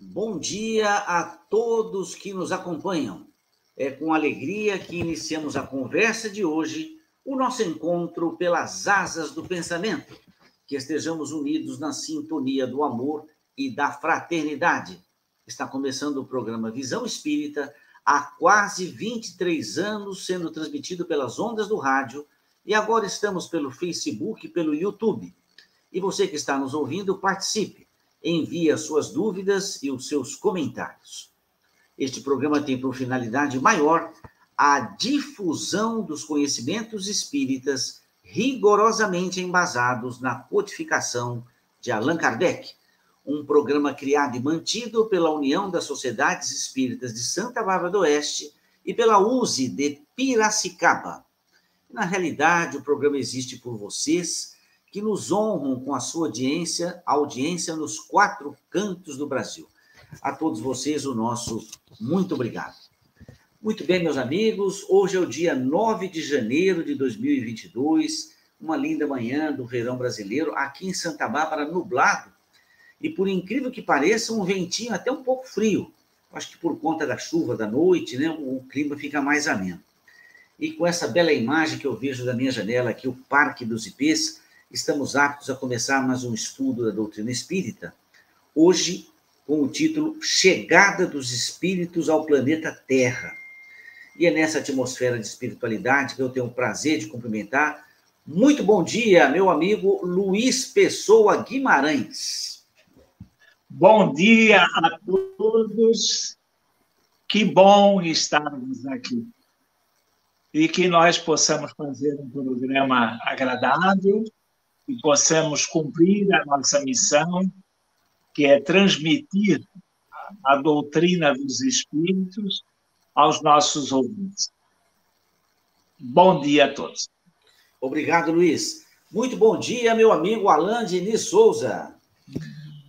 Bom dia a todos que nos acompanham. É com alegria que iniciamos a conversa de hoje, o nosso encontro pelas asas do pensamento. Que estejamos unidos na sintonia do amor e da fraternidade. Está começando o programa Visão Espírita, há quase 23 anos sendo transmitido pelas ondas do rádio e agora estamos pelo Facebook e pelo YouTube. E você que está nos ouvindo, participe envie as suas dúvidas e os seus comentários. Este programa tem por finalidade maior a difusão dos conhecimentos espíritas rigorosamente embasados na codificação de Allan Kardec, um programa criado e mantido pela União das Sociedades Espíritas de Santa Bárbara do Oeste e pela USE de Piracicaba. Na realidade, o programa existe por vocês que nos honram com a sua audiência, audiência nos quatro cantos do Brasil. A todos vocês, o nosso muito obrigado. Muito bem, meus amigos, hoje é o dia 9 de janeiro de 2022, uma linda manhã do verão brasileiro, aqui em Santa Bárbara, nublado, e por incrível que pareça, um ventinho até um pouco frio. Acho que por conta da chuva da noite, né, o clima fica mais ameno. E com essa bela imagem que eu vejo da minha janela aqui, o Parque dos Ipês, estamos aptos a começar mais um estudo da doutrina espírita, hoje com o título Chegada dos Espíritos ao Planeta Terra. E é nessa atmosfera de espiritualidade que eu tenho o prazer de cumprimentar. Muito bom dia, meu amigo Luiz Pessoa Guimarães. Bom dia a todos. Que bom estarmos aqui. E que nós possamos fazer um programa agradável, e possamos cumprir a nossa missão, que é transmitir a doutrina dos Espíritos aos nossos ouvintes. Bom dia a todos. Obrigado, Luiz. Muito bom dia, meu amigo Alain Diniz Souza.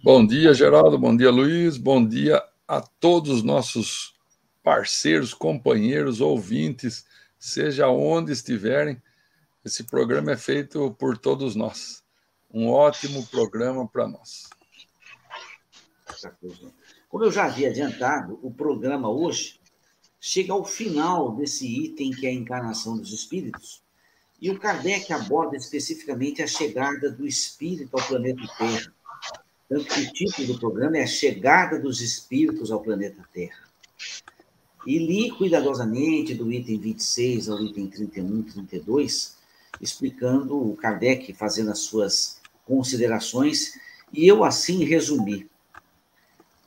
Bom dia, Geraldo. Bom dia, Luiz. Bom dia a todos os nossos parceiros, companheiros, ouvintes, seja onde estiverem. Esse programa é feito por todos nós. Um ótimo programa para nós. Como eu já havia adiantado, o programa hoje chega ao final desse item que é a encarnação dos espíritos. E o Kardec aborda especificamente a chegada do espírito ao planeta Terra. Tanto que o título do programa é A Chegada dos Espíritos ao Planeta Terra. E li cuidadosamente do item 26 ao item 31, 32, explicando o Kardec fazendo as suas considerações, e eu assim resumi.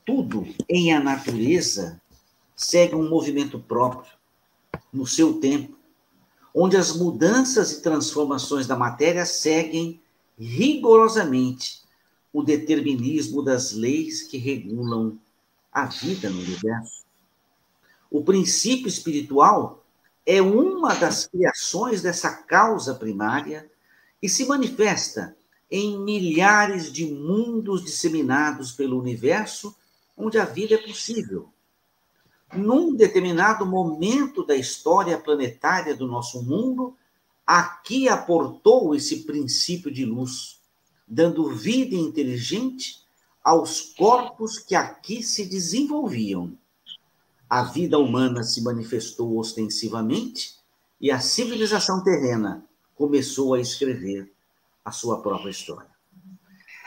Tudo em a natureza segue um movimento próprio, no seu tempo, onde as mudanças e transformações da matéria seguem rigorosamente o determinismo das leis que regulam a vida no universo. O princípio espiritual é uma das criações dessa causa primária e se manifesta em milhares de mundos disseminados pelo universo onde a vida é possível. Num determinado momento da história planetária do nosso mundo, aqui aportou esse princípio de luz, dando vida inteligente aos corpos que aqui se desenvolviam a vida humana se manifestou ostensivamente e a civilização terrena começou a escrever a sua própria história.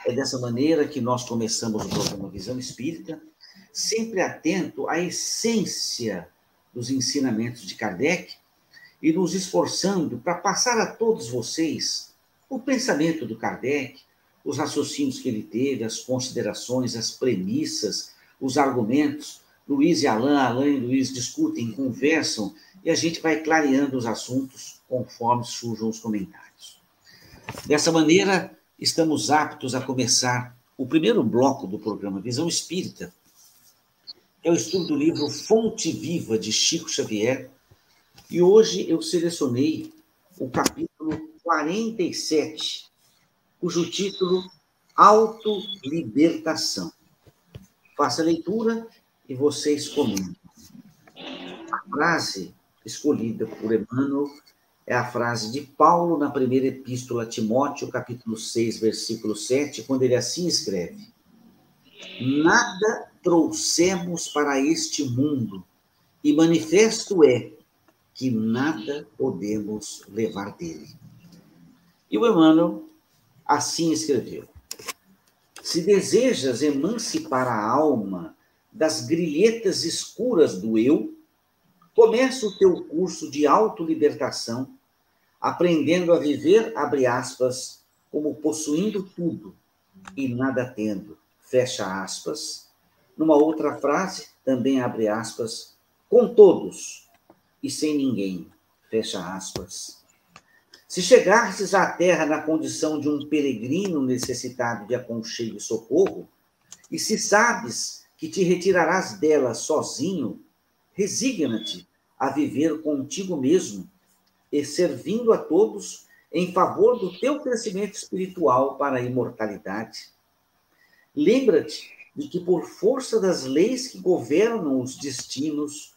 É dessa maneira que nós começamos o programa Visão Espírita, sempre atento à essência dos ensinamentos de Kardec e nos esforçando para passar a todos vocês o pensamento do Kardec, os raciocínios que ele teve, as considerações, as premissas, os argumentos Luiz e Alain, Alain e Luiz discutem, conversam e a gente vai clareando os assuntos conforme surjam os comentários. Dessa maneira, estamos aptos a começar o primeiro bloco do programa Visão Espírita. É o estudo do livro Fonte Viva de Chico Xavier. E hoje eu selecionei o capítulo 47, cujo título Autolibertação. Faça a leitura e vocês comentam. A frase escolhida por Emmanuel é a frase de Paulo na primeira epístola a Timóteo, capítulo 6, versículo 7, quando ele assim escreve: Nada trouxemos para este mundo, e manifesto é que nada podemos levar dele. E o Emmanuel assim escreveu: Se desejas emancipar a alma das grilhetas escuras do eu, começa o teu curso de autolibertação, aprendendo a viver, abre aspas, como possuindo tudo e nada tendo, fecha aspas. Numa outra frase, também abre aspas, com todos e sem ninguém, fecha aspas. Se chegasses à terra na condição de um peregrino necessitado de aconchego e socorro, e se sabes que te retirarás dela sozinho, resigna-te a viver contigo mesmo e servindo a todos em favor do teu crescimento espiritual para a imortalidade. Lembra-te de que, por força das leis que governam os destinos,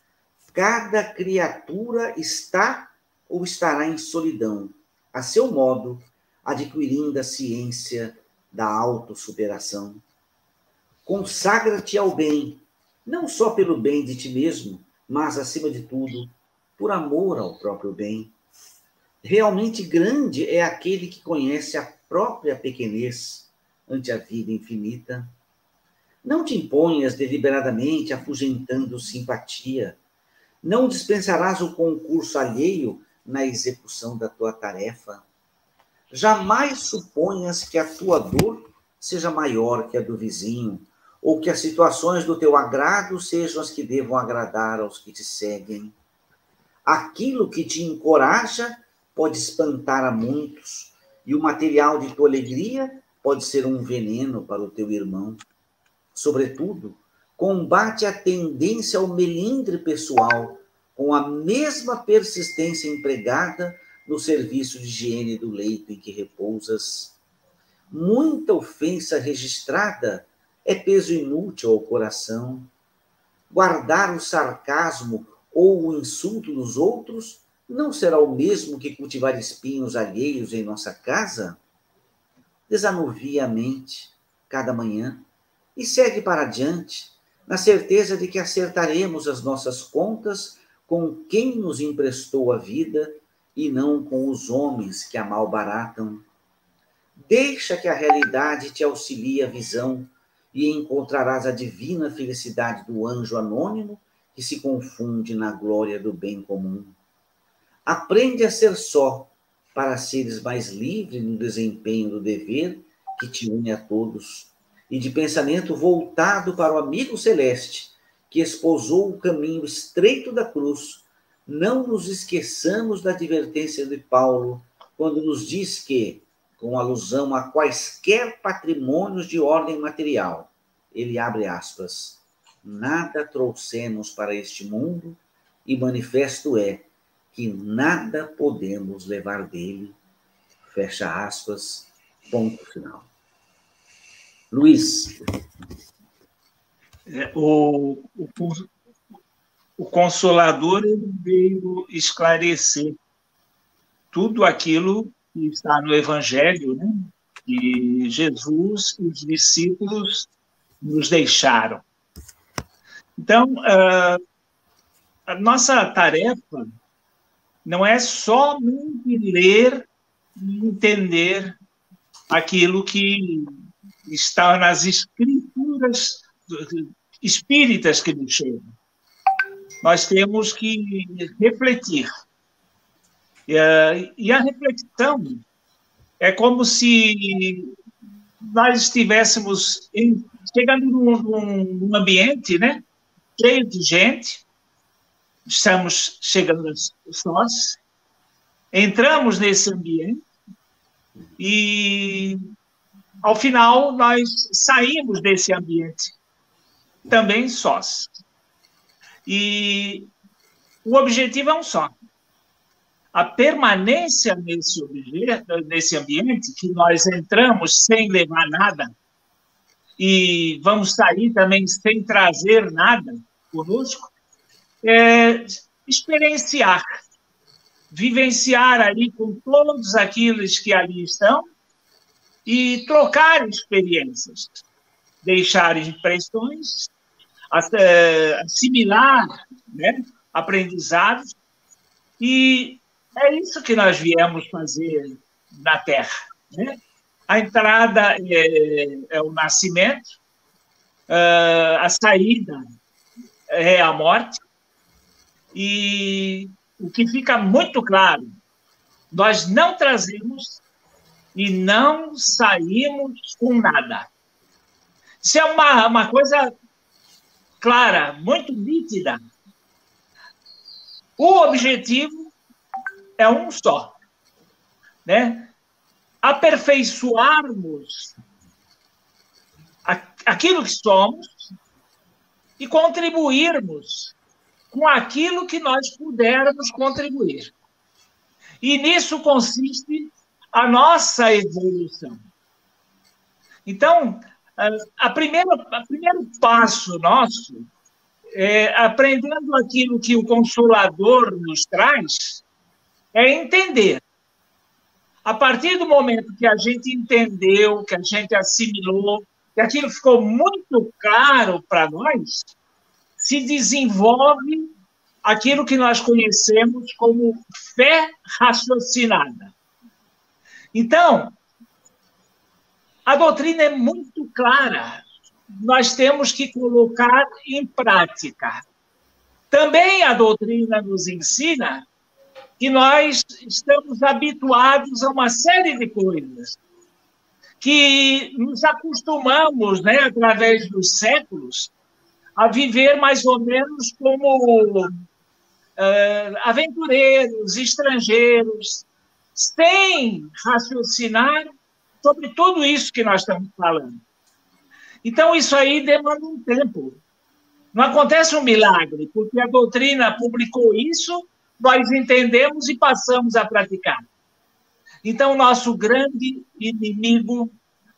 cada criatura está ou estará em solidão, a seu modo, adquirindo a ciência da autossuperação. Consagra-te ao bem, não só pelo bem de ti mesmo, mas, acima de tudo, por amor ao próprio bem. Realmente grande é aquele que conhece a própria pequenez ante a vida infinita. Não te imponhas deliberadamente afugentando simpatia. Não dispensarás o concurso alheio na execução da tua tarefa. Jamais suponhas que a tua dor seja maior que a do vizinho, ou que as situações do teu agrado sejam as que devam agradar aos que te seguem. Aquilo que te encoraja pode espantar a muitos, e o material de tua alegria pode ser um veneno para o teu irmão. Sobretudo, combate a tendência ao melindre pessoal com a mesma persistência empregada no serviço de higiene do leito em que repousas. Muita ofensa registrada é peso inútil ao coração. Guardar o sarcasmo ou o insulto dos outros não será o mesmo que cultivar espinhos alheios em nossa casa? Desanuvia a mente cada manhã e segue para adiante, na certeza de que acertaremos as nossas contas com quem nos emprestou a vida e não com os homens que a malbaratam. Deixa que a realidade te auxilie a visão e encontrarás a divina felicidade do anjo anônimo que se confunde na glória do bem comum. Aprende a ser só, para seres mais livre no desempenho do dever que te une a todos, e de pensamento voltado para o amigo celeste, que esposou o caminho estreito da cruz. Não nos esqueçamos da advertência de Paulo, quando nos diz que com alusão a quaisquer patrimônios de ordem material. Ele abre aspas. Nada trouxemos para este mundo e manifesto é que nada podemos levar dele. Fecha aspas, ponto final. Luiz. É, o, o, o Consolador veio esclarecer tudo aquilo que está no Evangelho, né? que Jesus e os discípulos nos deixaram. Então, ah, a nossa tarefa não é somente ler e entender aquilo que está nas escrituras espíritas que nos chegam. Nós temos que refletir e a reflexão é como se nós estivéssemos em, chegando num, num, ambiente, né, cheio de gente, estamos chegando sós, entramos nesse ambiente e, ao final, nós saímos desse ambiente também sós. E o objetivo é um só, a permanência nesse, objeto, nesse ambiente, que nós entramos sem levar nada, e vamos sair também sem trazer nada conosco, é experienciar, vivenciar ali com todos aqueles que ali estão e trocar experiências. deixar impressões, eh, assimilar né, aprendizados, e é isso que nós viemos fazer na Terra. Né? A entrada é, é o nascimento, eh, a saída é a morte, e o que fica muito claro, nós não trazemos e não saímos com nada. Isso é uma, uma coisa clara, muito nítida. O objetivo é um só, né? Aperfeiçoarmos aquilo que somos e contribuirmos com aquilo que nós pudermos contribuir. E nisso consiste a nossa evolução. Então, a primeira, o primeiro passo nosso, é, aprendendo aquilo que o Consolador nos traz, é entender. A partir do momento que a gente entendeu, que a gente assimilou, que aquilo ficou muito claro para nós, se desenvolve aquilo que nós conhecemos como fé raciocinada. Então, a doutrina é muito clara. Nós temos que colocar em prática. Também a doutrina nos ensina que nós estamos habituados a uma série de coisas que nos acostumamos, né, através dos séculos, a viver mais ou menos como uh, aventureiros, estrangeiros, sem raciocinar sobre tudo isso que nós estamos falando. Então, isso aí demanda um tempo. Não acontece um milagre, porque a doutrina publicou isso, nós entendemos e passamos a praticar. Então, o nosso grande inimigo,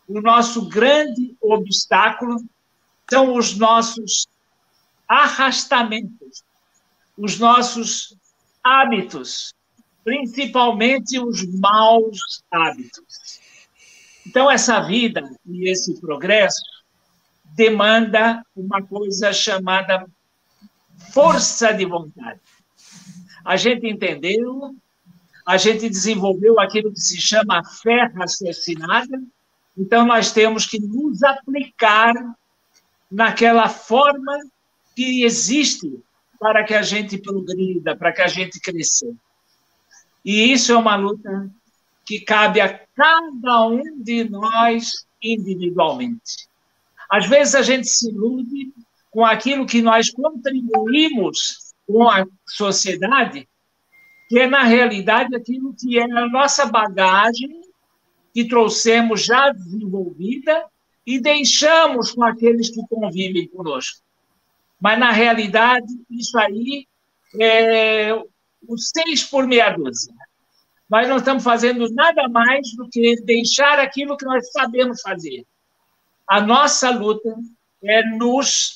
o nosso grande obstáculo são os nossos arrastamentos, os nossos hábitos, principalmente os maus hábitos. Então, essa vida e esse progresso demanda uma coisa chamada força de vontade. A gente entendeu, a gente desenvolveu aquilo que se chama fé raciocinada, então nós temos que nos aplicar naquela forma que existe para que a gente progrida, para que a gente cresça. E isso é uma luta que cabe a cada um de nós individualmente. Às vezes a gente se ilude com aquilo que nós contribuímos com a sociedade, que é, na realidade, aquilo que é a nossa bagagem que trouxemos já desenvolvida e deixamos com aqueles que convivem conosco. Mas, na realidade, isso aí é o seis por meia dúzia. Nós não estamos fazendo nada mais do que deixar aquilo que nós sabemos fazer. A nossa luta é nos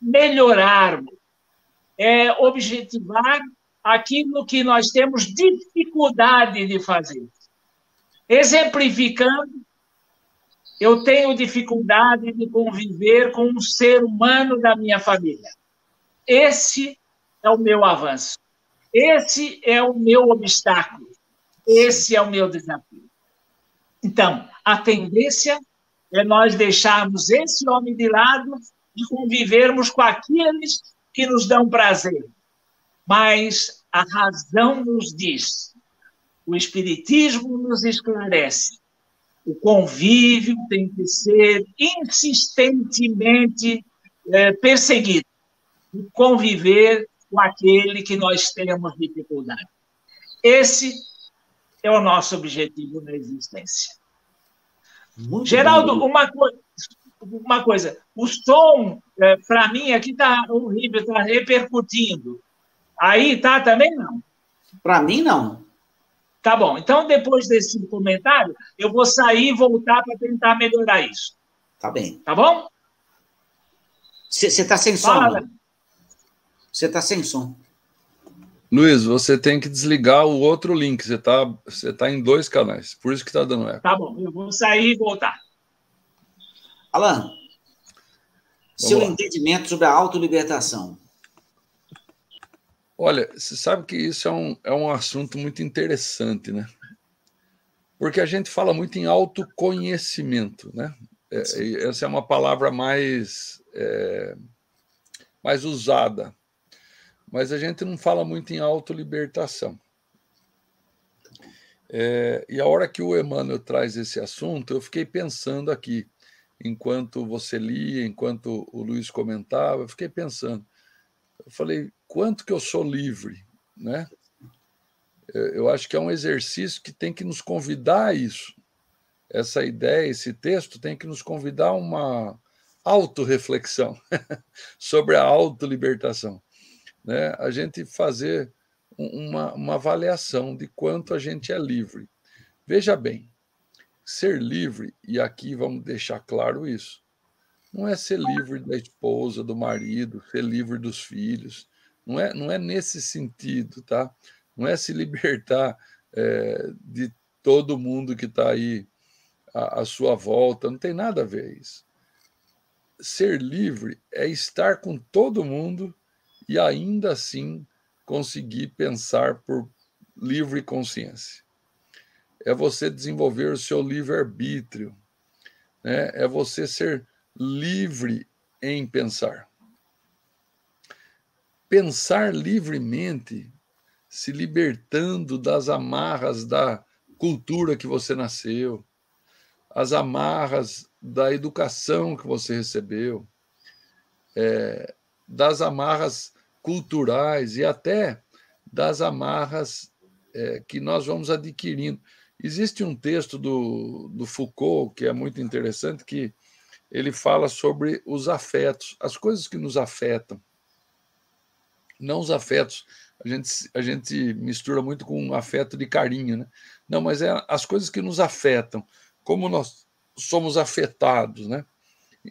melhorarmos, é objetivar aquilo que nós temos dificuldade de fazer. Exemplificando, eu tenho dificuldade de conviver com um ser humano da minha família. Esse é o meu avanço. Esse é o meu obstáculo. Esse é o meu desafio. Então, a tendência é nós deixarmos esse homem de lado e convivermos com aqueles que nos dão prazer. Mas a razão nos diz, o Espiritismo nos esclarece, o convívio tem que ser insistentemente é, perseguido, conviver com aquele que nós temos dificuldade. Esse é o nosso objetivo na existência. Muito Geraldo, uma, co uma coisa, o som, é, para mim, aqui está horrível, está repercutindo. Aí tá também não? Para mim, não. Tá bom. Então, depois desse comentário, eu vou sair e voltar para tentar melhorar isso. Tá bem. Tá bom? Você está sem som? Você está sem som. Luiz, você tem que desligar o outro link. Você está você tá em dois canais. Por isso que está dando eco. Tá bom, eu vou sair e voltar. Alan, Seu entendimento sobre a autolibertação. Olha, você sabe que isso é um, é um assunto muito interessante, né? Porque a gente fala muito em autoconhecimento, né? É, essa é uma palavra mais, é, mais usada. Mas a gente não fala muito em autolibertação. É, e a hora que o Emmanuel traz esse assunto, eu fiquei pensando aqui, enquanto você lia, enquanto o Luiz comentava, eu fiquei pensando. Eu falei, quanto que eu sou livre, né? Eu acho que é um exercício que tem que nos convidar a isso. Essa ideia, esse texto tem que nos convidar a uma autorreflexão sobre a autolibertação. Né? A gente fazer uma, uma avaliação de quanto a gente é livre. Veja bem, ser livre, e aqui vamos deixar claro isso, não é ser livre da esposa, do marido, ser livre dos filhos. Não é, não é nesse sentido, tá? Não é se libertar é, de todo mundo que está aí à, à sua volta, não tem nada a ver isso. Ser livre é estar com todo mundo e ainda assim conseguir pensar por livre consciência. É você desenvolver o seu livre-arbítrio. Né? É você ser livre em pensar. Pensar livremente, se libertando das amarras da cultura que você nasceu, as amarras da educação que você recebeu, é, das amarras culturais e até das amarras é, que nós vamos adquirindo. Existe um texto do, do Foucault que é muito interessante, que ele fala sobre os afetos, as coisas que nos afetam. Não os afetos, a gente, a gente mistura muito com afeto de carinho, né? Não, mas é as coisas que nos afetam, como nós somos afetados, né?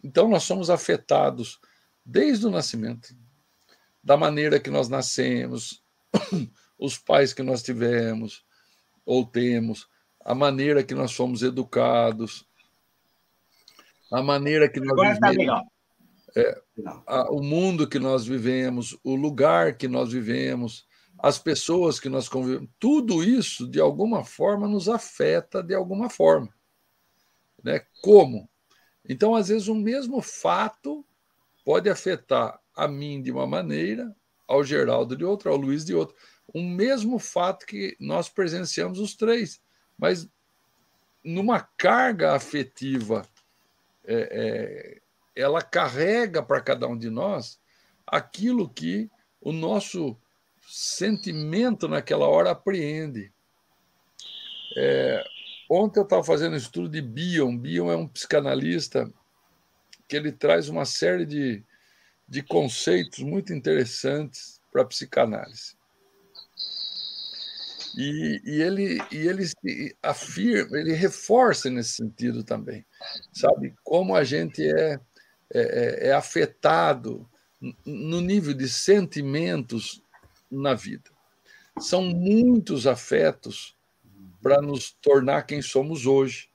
Então, nós somos afetados desde o nascimento da maneira que nós nascemos, os pais que nós tivemos ou temos, a maneira que nós fomos educados, a maneira que nós Agora tá vivemos, é, a, o mundo que nós vivemos, o lugar que nós vivemos, as pessoas que nós convivemos, tudo isso de alguma forma nos afeta de alguma forma, né? Como? Então, às vezes, o mesmo fato pode afetar a mim de uma maneira, ao Geraldo de outra, ao Luiz de outra. Um mesmo fato que nós presenciamos os três, mas numa carga afetiva, é, é, ela carrega para cada um de nós aquilo que o nosso sentimento naquela hora apreende. É, ontem eu estava fazendo um estudo de Bion. Bion é um psicanalista que ele traz uma série de de conceitos muito interessantes para a psicanálise. E, e, ele, e ele afirma, ele reforça nesse sentido também, sabe? Como a gente é, é, é, é afetado no nível de sentimentos na vida. São muitos afetos para nos tornar quem somos hoje.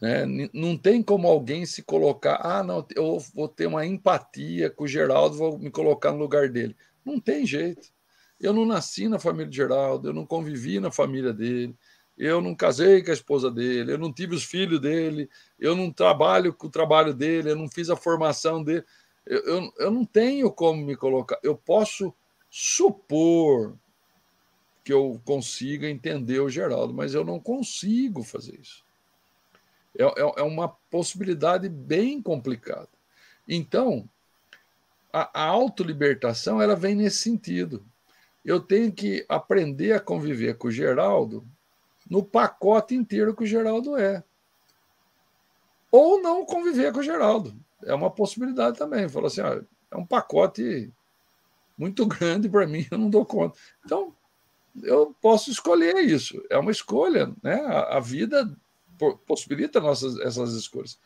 Né? Não tem como alguém se colocar, ah, não, eu vou ter uma empatia com o Geraldo, vou me colocar no lugar dele. Não tem jeito. Eu não nasci na família de Geraldo, eu não convivi na família dele, eu não casei com a esposa dele, eu não tive os filhos dele, eu não trabalho com o trabalho dele, eu não fiz a formação dele. Eu, eu, eu não tenho como me colocar. Eu posso supor que eu consiga entender o Geraldo, mas eu não consigo fazer isso. É, é, é uma possibilidade bem complicada. Então, a, a autolibertação ela vem nesse sentido. Eu tenho que aprender a conviver com o Geraldo no pacote inteiro que o Geraldo é. Ou não conviver com o Geraldo. É uma possibilidade também. Falou assim: ah, é um pacote muito grande para mim, eu não dou conta. Então, eu posso escolher isso. É uma escolha, né? A, vida possibilita nossas, essas escolhas.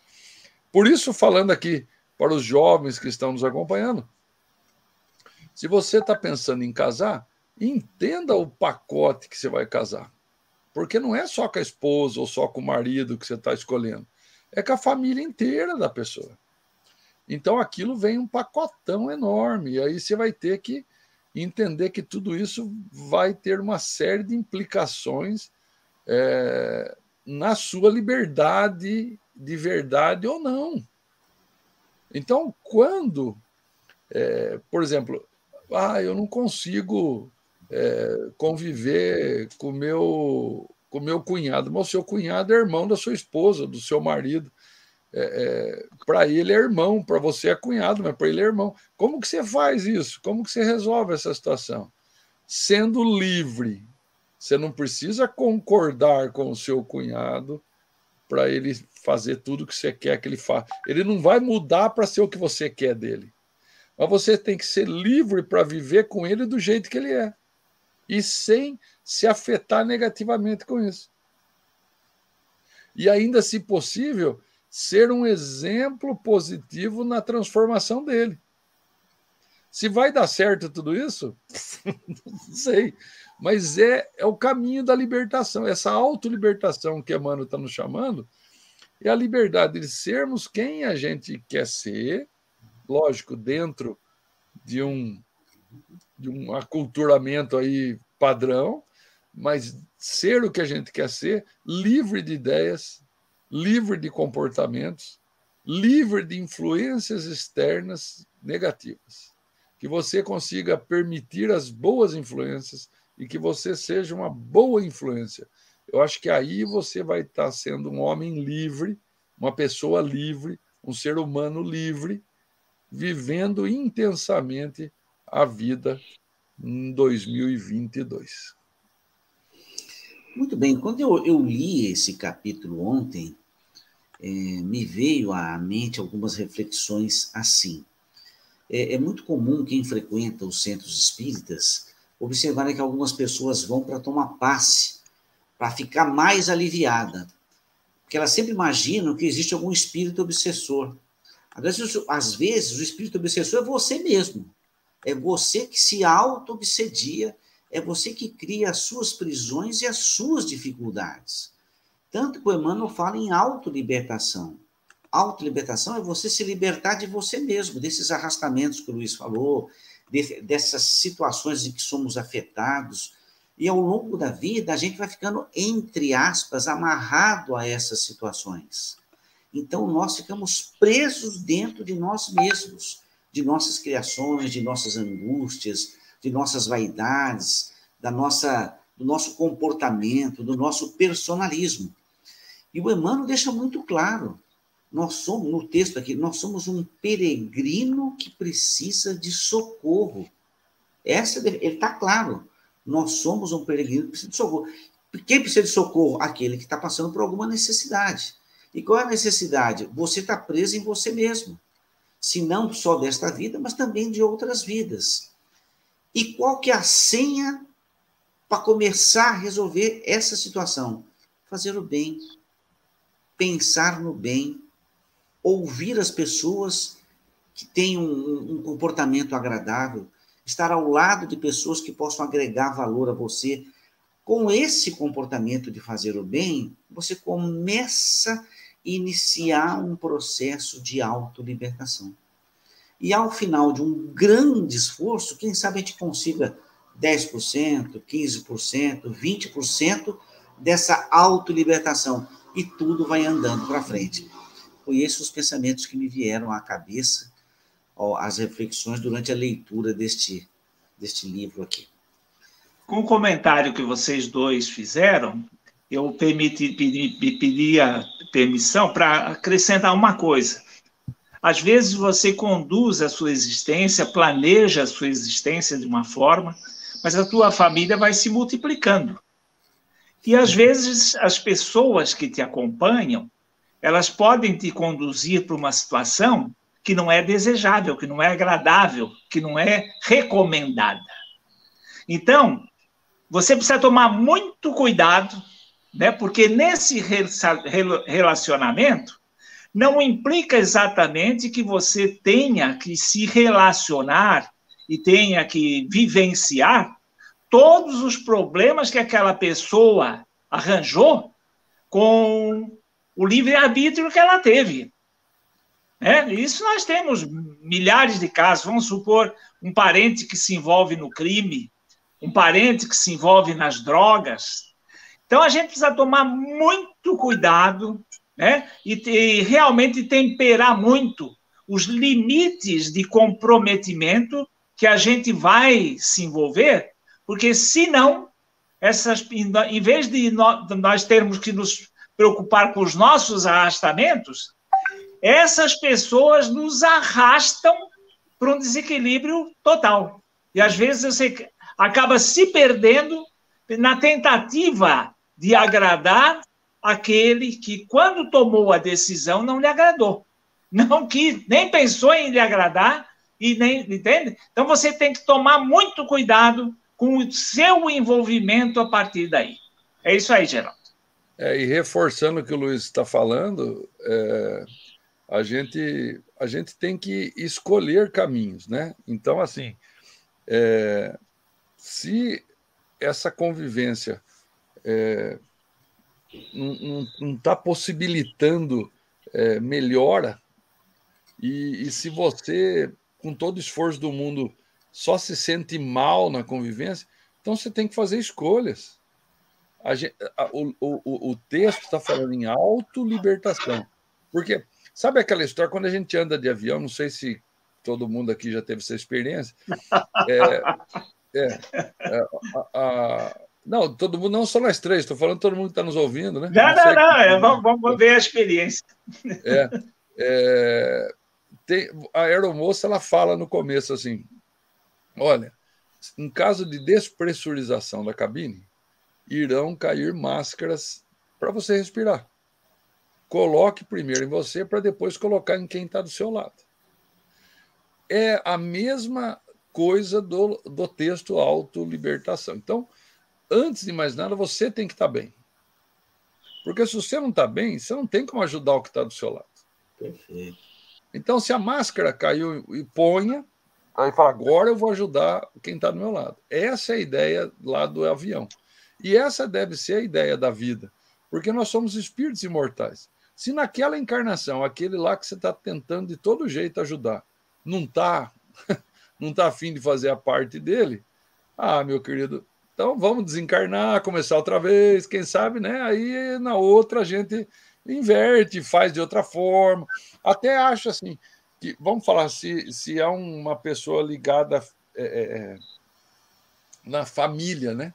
Por isso, falando aqui para os jovens que estão nos acompanhando, se você está pensando em casar, entenda o pacote que você vai casar. Porque não é só com a esposa ou só com o marido que você está escolhendo. É com a família inteira da pessoa. Então aquilo vem um pacotão enorme. E aí você vai ter que entender que tudo isso vai ter uma série de implicações é, na sua liberdade de verdade ou não. Então, quando, é, por exemplo, ah, eu não consigo é, conviver com meu com meu cunhado, mas o seu cunhado é irmão da sua esposa, do seu marido. É, é, para ele é irmão, para você é cunhado, mas para ele é irmão. Como que você faz isso? Como que você resolve essa situação? Sendo livre. Você não precisa concordar com o seu cunhado para ele fazer tudo o que você quer que ele faça. Ele não vai mudar para ser o que você quer dele. Mas você tem que ser livre para viver com ele do jeito que ele é. E sem se afetar negativamente com isso. E ainda, se possível, ser um exemplo positivo na transformação dele. Se vai dar certo tudo isso, não sei. Mas é, é o caminho da libertação, essa autolibertação que Emmanuel está nos chamando, é a liberdade de sermos quem a gente quer ser, lógico, dentro de um, de um aculturamento aí padrão, mas ser o que a gente quer ser, livre de ideias, livre de comportamentos, livre de influências externas negativas. Que você consiga permitir as boas influências e que você seja uma boa influência. Eu acho que aí você vai estar sendo um homem livre, uma pessoa livre, um ser humano livre, vivendo intensamente a vida em 2022. Muito bem, quando eu, eu li esse capítulo ontem, é, me veio à mente algumas reflexões assim. É, é, muito comum quem frequenta os centros espíritas observar que algumas pessoas vão para tomar passe, para ficar mais aliviada, porque elas sempre imaginam que existe algum espírito obsessor. Às vezes, às vezes o espírito obsessor é você mesmo. É você que se auto-obsedia, é você que cria as suas prisões e as suas dificuldades. Tanto que o Emmanuel fala em autolibertação. Autolibertação é você se libertar de você mesmo, desses arrastamentos que o Luiz falou, de, dessas situações em que somos afetados. E ao longo da vida, a gente vai ficando, entre aspas, amarrado a essas situações. Então, nós ficamos presos dentro de nós mesmos de nossas criações, de nossas angústias, de nossas vaidades, da nossa, do nosso comportamento, do nosso personalismo. E o Emmanuel deixa muito claro, nós somos, no texto aqui, nós somos um peregrino que precisa de socorro. Essa, ele está claro, nós somos um peregrino que precisa de socorro. Quem precisa de socorro? Aquele que está passando por alguma necessidade. E qual é a necessidade? Você está preso em você mesmo se não só desta vida, mas também de outras vidas. E qual que é a senha para começar a resolver essa situação? Fazer o bem, pensar no bem, ouvir as pessoas que têm um, um comportamento agradável, estar ao lado de pessoas que possam agregar valor a você. Com esse comportamento de fazer o bem, você começa iniciar um processo de autolibertação. E ao final de um grande esforço, quem sabe a gente consiga 10%, 15%, 20% dessa autolibertação. E tudo vai andando para frente. Foi esses os pensamentos que me vieram à cabeça, ó, as reflexões durante a leitura deste, deste livro aqui. Com o comentário que vocês dois fizeram, eu permiti, pedi, pediria permissão para acrescentar uma coisa. Às vezes você conduz a sua existência, planeja a sua existência de uma forma, mas a tua família vai se multiplicando. E às vezes as pessoas que te acompanham, elas podem te conduzir para uma situação que não é desejável, que não é agradável, que não é recomendada. Então, você precisa tomar muito cuidado né? Porque nesse relacionamento não implica exatamente que você tenha que se relacionar e tenha que vivenciar todos os problemas que aquela pessoa arranjou com o livre-arbítrio que ela teve. É, isso nós temos milhares de casos. Vamos supor um parente que se envolve no crime, um parente que se envolve nas drogas. Então a gente precisa tomar muito cuidado né? e, e realmente temperar muito os limites de comprometimento que a gente vai se envolver, porque senão, essas, em vez de nós termos que nos preocupar com os nossos arrastamentos, essas pessoas nos arrastam para um desequilíbrio total. E às vezes você acaba se perdendo na tentativa de agradar aquele que, quando tomou a decisão, não lhe agradou. Não quis, nem pensou em lhe agradar, e nem, entende? Então você tem que tomar muito cuidado com o seu envolvimento a partir daí. É isso aí, Geraldo. É, e reforçando o que o Luiz está falando, é, a gente a gente tem que escolher caminhos, né? Então, assim, é, se essa convivência é, não está possibilitando é, melhora, e, e se você, com todo o esforço do mundo, só se sente mal na convivência, então você tem que fazer escolhas. Gente, a, o, o, o texto está falando em autolibertação. Porque Sabe aquela história, quando a gente anda de avião, não sei se todo mundo aqui já teve essa experiência. É, é, é a, a, não, todo mundo, não só nós três, estou falando todo mundo que está nos ouvindo, né? Não, não, não, não é, vamos, vamos, ver a experiência. É, é, tem, a aeromoça ela fala no começo assim: olha, em caso de despressurização da cabine, irão cair máscaras para você respirar. Coloque primeiro em você para depois colocar em quem está do seu lado. É a mesma coisa do, do texto autolibertação. Então, antes de mais nada, você tem que estar tá bem. Porque se você não está bem, você não tem como ajudar o que está do seu lado. Perfeito. Então, se a máscara caiu e ponha, aí fala, agora eu vou ajudar quem está do meu lado. Essa é a ideia lá do avião. E essa deve ser a ideia da vida, porque nós somos espíritos imortais. Se naquela encarnação, aquele lá que você está tentando de todo jeito ajudar, não está não tá afim de fazer a parte dele, ah, meu querido, então vamos desencarnar, começar outra vez, quem sabe, né? Aí na outra a gente inverte, faz de outra forma. Até acho assim, que, vamos falar, se, se é uma pessoa ligada é, é, é, na família, né?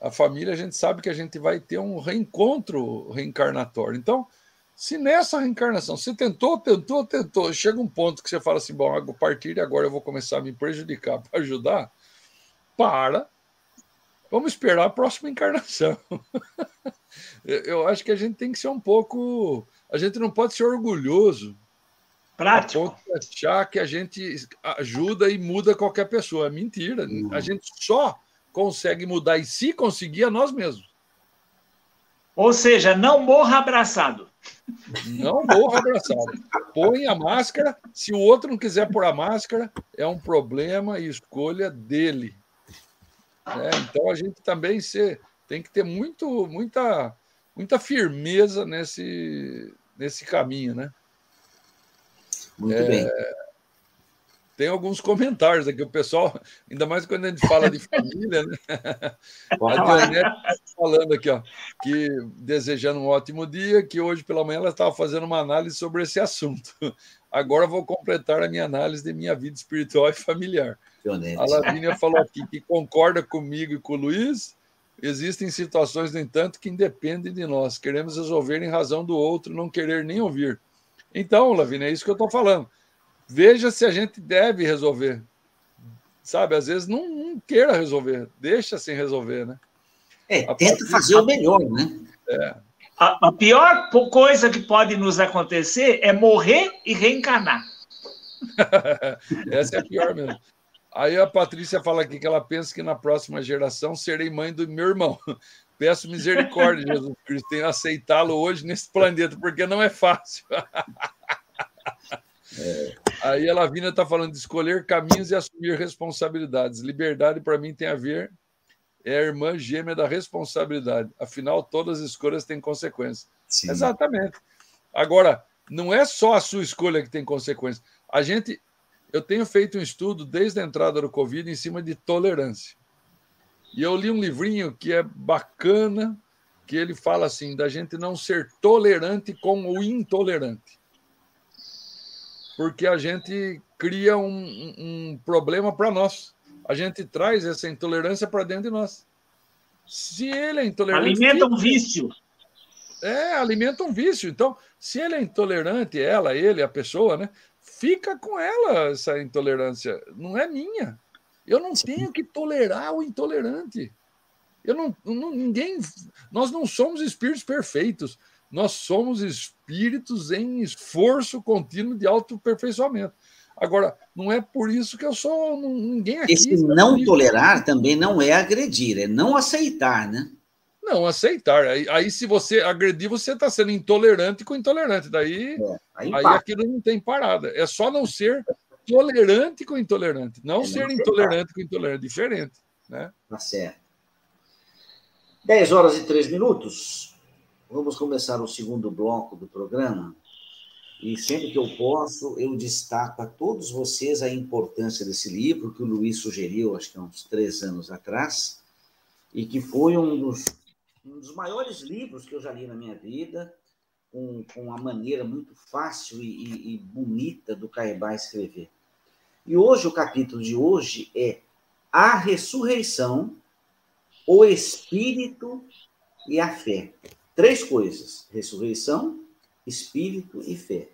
A família, a gente sabe que a gente vai ter um reencontro reencarnatório. Então, se nessa reencarnação você tentou, tentou, tentou, chega um ponto que você fala assim: bom, a partir de agora eu vou começar a me prejudicar para ajudar, para. Vamos esperar a próxima encarnação. eu acho que a gente tem que ser um pouco. A gente não pode ser orgulhoso. Prático. A ponto de achar que a gente ajuda e muda qualquer pessoa. É mentira. Uhum. A gente só consegue mudar e se conseguir a nós mesmos. Ou seja, não morra abraçado. Não morra abraçado. Põe a máscara. Se o outro não quiser pôr a máscara, é um problema e escolha dele. É, então a gente também se, tem que ter muito, muita, muita firmeza nesse, nesse caminho, né? Muito é, bem tem alguns comentários aqui. O pessoal, ainda mais quando a gente fala de família, né? A Dionete falando aqui, ó, que desejando um ótimo dia, que hoje pela manhã ela estava fazendo uma análise sobre esse assunto. Agora vou completar a minha análise de minha vida espiritual e familiar. A Lavínia falou aqui que concorda comigo e com o Luiz. Existem situações, no entanto, que independem de nós. Queremos resolver em razão do outro, não querer nem ouvir. Então, Lavínia, é isso que eu estou falando veja se a gente deve resolver. Sabe, às vezes não, não queira resolver, deixa sem resolver, né? É, tenta fazer o melhor, né? É. A, a, pior coisa que pode nos acontecer é morrer e reencarnar. Essa é a pior mesmo. Aí a Patrícia fala aqui que ela pensa que na próxima geração serei mãe do meu irmão. Peço misericórdia, Jesus Cristo, tenho aceitá-lo hoje nesse planeta, porque não é fácil. É. Aí a Lavínia está falando de escolher caminhos e assumir responsabilidades. Liberdade, para mim, tem a ver, é a irmã gêmea da responsabilidade. Afinal, todas as escolhas têm consequências. Sim. Exatamente. Agora, não é só a sua escolha que tem consequências. A gente, eu tenho feito um estudo desde a entrada do Covid em cima de tolerância. E eu li um livrinho que é bacana, que ele fala assim, da gente não ser tolerante com o intolerante. Porque a gente cria um, um problema para nós. A gente traz essa intolerância para dentro de nós. Se ele é intolerante. Alimenta um vício. É, alimenta um vício. Então, se ele é intolerante, ela, ele, a pessoa, né? Fica com ela essa intolerância. Não é minha. Eu não tenho que tolerar o intolerante. Eu não, não, ninguém, nós não somos espíritos perfeitos. Nós somos espíritos em esforço contínuo de autoaperfeiçoamento. Agora, não é por isso que eu sou ninguém aqui. Esse não tolerar também não é agredir, é não aceitar, né? Não, aceitar. Aí, aí se você agredir, você está sendo intolerante com intolerante. Daí, é, aí, aí aquilo não tem parada. É só não ser tolerante com intolerante. Não é ser não intolerante com intolerante. Diferente. Né? Tá certo. 10 horas e 3 minutos. Vamos começar o segundo bloco do programa. E sempre que eu posso, eu destaco a todos vocês a importância desse livro que o Luiz sugeriu, acho que há uns três anos atrás, e que foi um dos um dos maiores livros que eu já li na minha vida, com, com a maneira muito fácil e, e, e bonita do Caibá escrever. E hoje, o capítulo de hoje é A Ressurreição, o Espírito e a Fé. Três coisas: ressurreição, espírito e fé.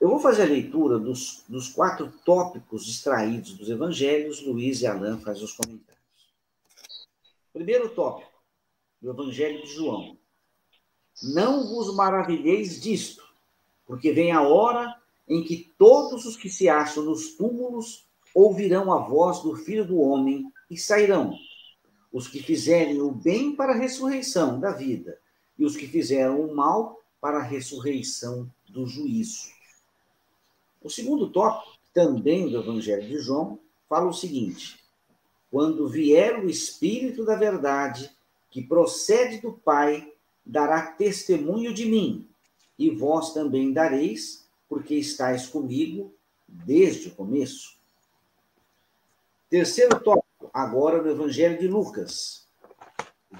Eu vou fazer a leitura dos, dos quatro tópicos extraídos dos evangelhos. Luiz e Alain fazem os comentários. Primeiro tópico do Evangelho de João. Não vos maravilheis disto, porque vem a hora em que todos os que se acham nos túmulos ouvirão a voz do Filho do Homem e sairão. Os que fizerem o bem para a ressurreição da vida, e os que fizeram o mal para a ressurreição do juízo. O segundo tópico, também do Evangelho de João, fala o seguinte: quando vier o Espírito da Verdade, que procede do Pai, dará testemunho de mim, e vós também dareis, porque estáis comigo desde o começo. Terceiro tópico, agora no Evangelho de Lucas.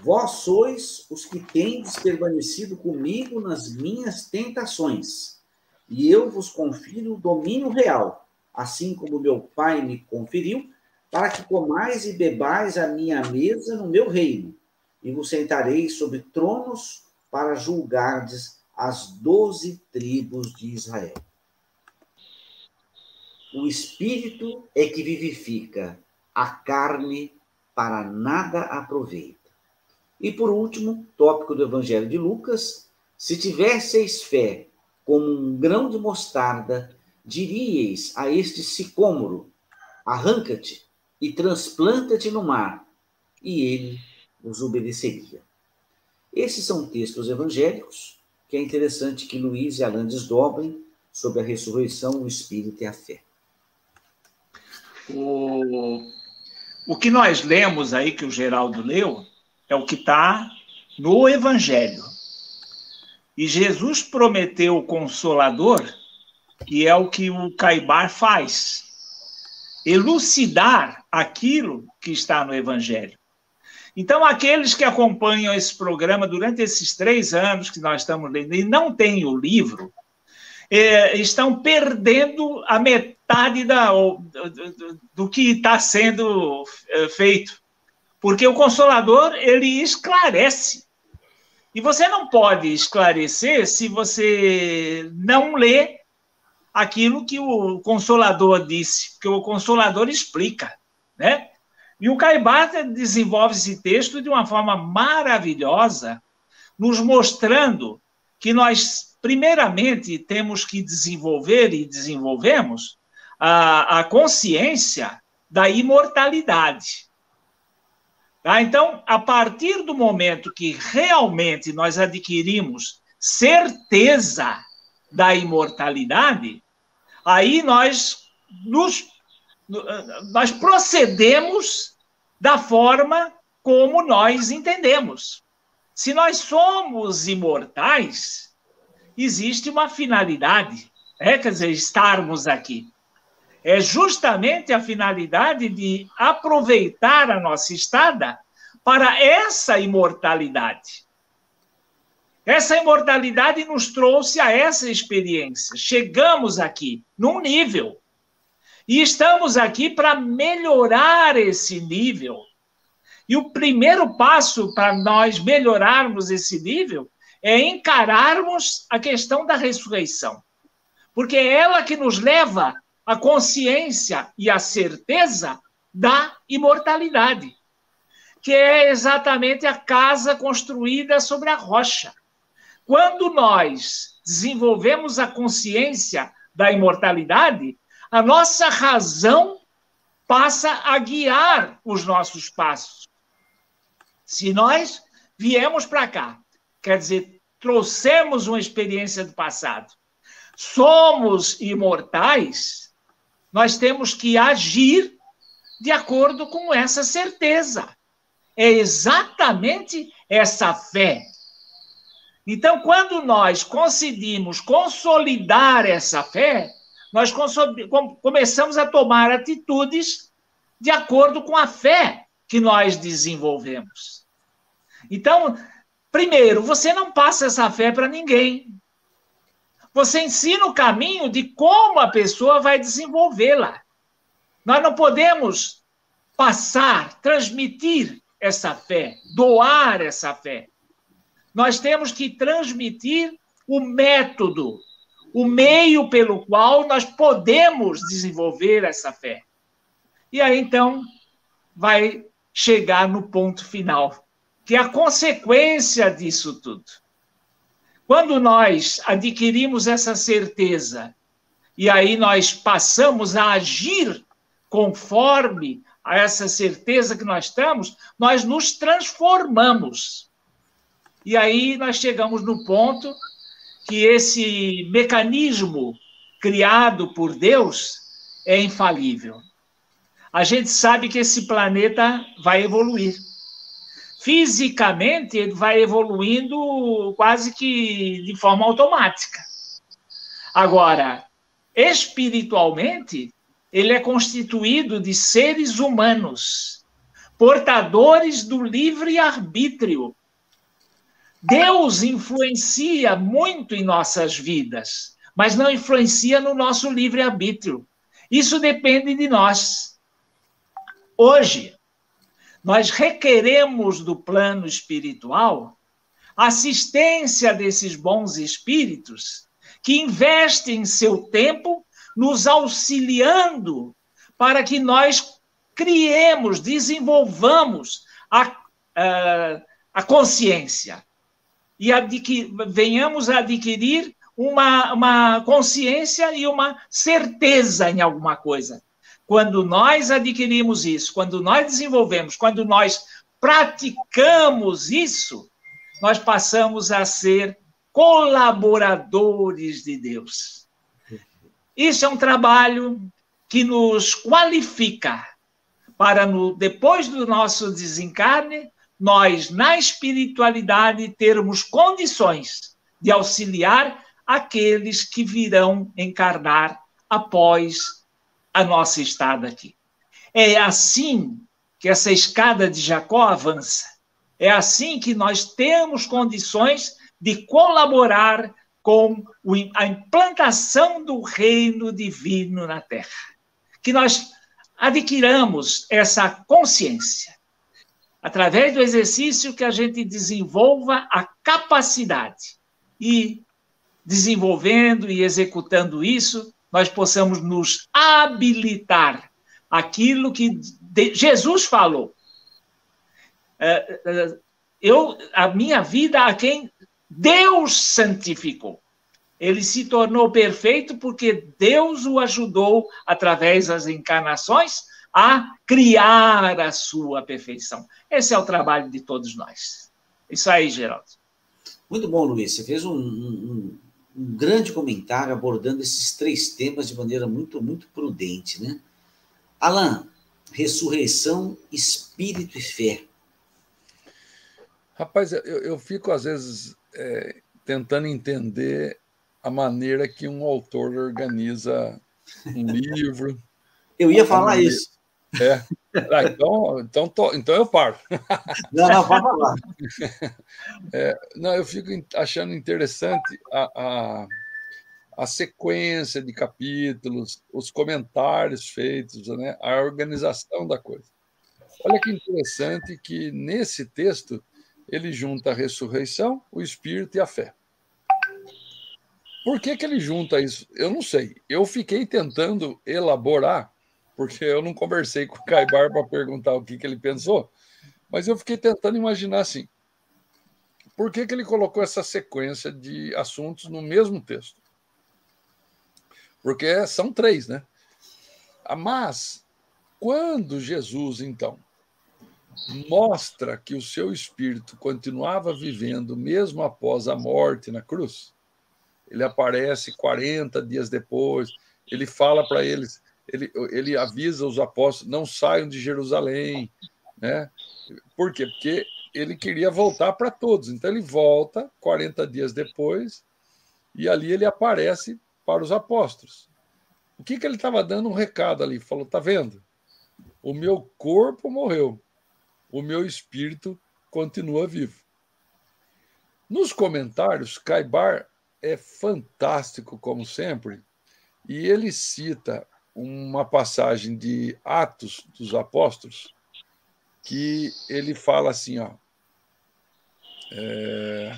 Vós sois os que tendes permanecido comigo nas minhas tentações, e eu vos confiro o domínio real, assim como meu Pai me conferiu, para que comais e bebais a minha mesa no meu reino e vos sentareis sobre tronos para julgardes as doze tribos de Israel. O Espírito é que vivifica, a carne para nada aproveita. E por último, tópico do Evangelho de Lucas: se tivesseis fé como um grão de mostarda, diríeis a este sicômoro: arranca-te e transplanta-te no mar, e ele os obedeceria. Esses são textos evangélicos que é interessante que Luiz e Alain desdobrem sobre a ressurreição, o Espírito e a fé. O, o que nós lemos aí, que o Geraldo leu, é o que está no Evangelho. E Jesus prometeu o Consolador, que é o que o Caibar faz elucidar aquilo que está no Evangelho. Então, aqueles que acompanham esse programa durante esses três anos que nós estamos lendo e não têm o livro, é, estão perdendo a metade da, do, do, do que está sendo é, feito. Porque o Consolador, ele esclarece. E você não pode esclarecer se você não lê aquilo que o Consolador disse, porque o Consolador explica, né? E o Caibata desenvolve esse texto de uma forma maravilhosa, nos mostrando que nós, primeiramente, temos que desenvolver e desenvolvemos a, a consciência da imortalidade. Tá? Então, a partir do momento que realmente nós adquirimos certeza da imortalidade, aí nós nos nós procedemos da forma como nós entendemos. Se nós somos imortais, existe uma finalidade, é, quer dizer, estarmos aqui. É justamente a finalidade de aproveitar a nossa estada para essa imortalidade. Essa imortalidade nos trouxe a essa experiência. Chegamos aqui num nível. E estamos aqui para melhorar esse nível. E o primeiro passo para nós melhorarmos esse nível é encararmos a questão da ressurreição. Porque é ela que nos leva à consciência e à certeza da imortalidade, que é exatamente a casa construída sobre a rocha. Quando nós desenvolvemos a consciência da imortalidade, a nossa razão passa a guiar os nossos passos. Se nós viemos para cá Quer dizer, trouxemos uma experiência do passado. Somos imortais, nós temos que agir de acordo com essa certeza. É exatamente essa fé. Então, quando nós conseguimos consolidar essa fé, nós começamos a tomar atitudes de acordo com a fé que nós desenvolvemos. Então, Primeiro, você não passa essa fé para ninguém. Você ensina o caminho de como a pessoa vai desenvolvê-la. Nós não podemos passar, transmitir essa fé, doar essa fé. Nós temos que transmitir o método, o meio pelo qual nós podemos desenvolver essa fé. E aí, então, vai chegar no ponto final que é a consequência disso tudo. Quando nós adquirimos essa certeza e aí nós passamos a agir conforme a essa certeza que nós estamos, nós nos transformamos. E aí nós chegamos no ponto que esse mecanismo criado por Deus é infalível. A gente sabe que esse planeta vai evoluir fisicamente ele vai evoluindo quase que de forma automática. Agora, espiritualmente, ele é constituído de seres humanos, portadores do livre arbítrio. Deus influencia muito em nossas vidas, mas não influencia no nosso livre arbítrio. Isso depende de nós. Hoje, nós requeremos do plano espiritual assistência desses bons espíritos que investem seu tempo nos auxiliando para que nós criemos, desenvolvamos a, a, consciência e venhamos a adquirir uma, uma consciência e uma certeza em alguma coisa. Quando nós adquirimos isso, quando nós desenvolvemos, quando nós praticamos isso, nós passamos a ser colaboradores de Deus. Isso é um trabalho que nos qualifica para, no, depois do nosso desencarne, nós, na espiritualidade, termos condições de auxiliar aqueles que virão encarnar após a nossa estada aqui. É assim que essa escada de Jacó avança. É assim que nós temos condições de colaborar com a implantação do reino divino na terra. Que nós adquiramos essa consciência. Através do exercício que a gente desenvolva a capacidade e desenvolvendo e executando isso, nós possamos nos habilitar aquilo que Jesus falou. É, é, eu, a minha vida a quem Deus santificou. Ele se tornou perfeito porque Deus o ajudou, através das encarnações, a criar a sua perfeição. Esse é o trabalho de todos nós. Isso aí, Geraldo. Muito bom, Luiz. Você fez um, um, um grande comentário abordando esses três temas de maneira muito, muito prudente, né? Alain, ressurreição, espírito e fé. Rapaz, eu, eu fico às vezes é, tentando entender a maneira que um autor organiza um livro. Eu ia falar maneira... isso. É. Ah, então, então, tô, então eu paro. Não, não, pode falar. É, não, eu fico achando interessante a, a, a, sequência de capítulos, os comentários feitos, né, a organização da coisa. Olha que interessante que nesse texto ele junta a ressurreição, o espírito e a fé. Por que, que ele junta isso? Eu não sei. Eu fiquei tentando elaborar, porque eu não conversei com o Caibar para perguntar o que, que ele pensou, mas eu fiquei tentando imaginar assim. Por que, que ele colocou essa sequência de assuntos no mesmo texto? Porque são três, né? Mas, quando Jesus, então, mostra que o seu espírito continuava vivendo mesmo após a morte na cruz. Ele aparece 40 dias depois, ele fala para eles, ele, ele avisa os apóstolos: não saiam de Jerusalém. Né? Por quê? Porque ele queria voltar para todos. Então ele volta 40 dias depois e ali ele aparece para os apóstolos. O que, que ele estava dando um recado ali? Falou: tá vendo? O meu corpo morreu, o meu espírito continua vivo. Nos comentários, Caibar é fantástico, como sempre, e ele cita uma passagem de Atos dos Apóstolos, que ele fala assim, ó, é,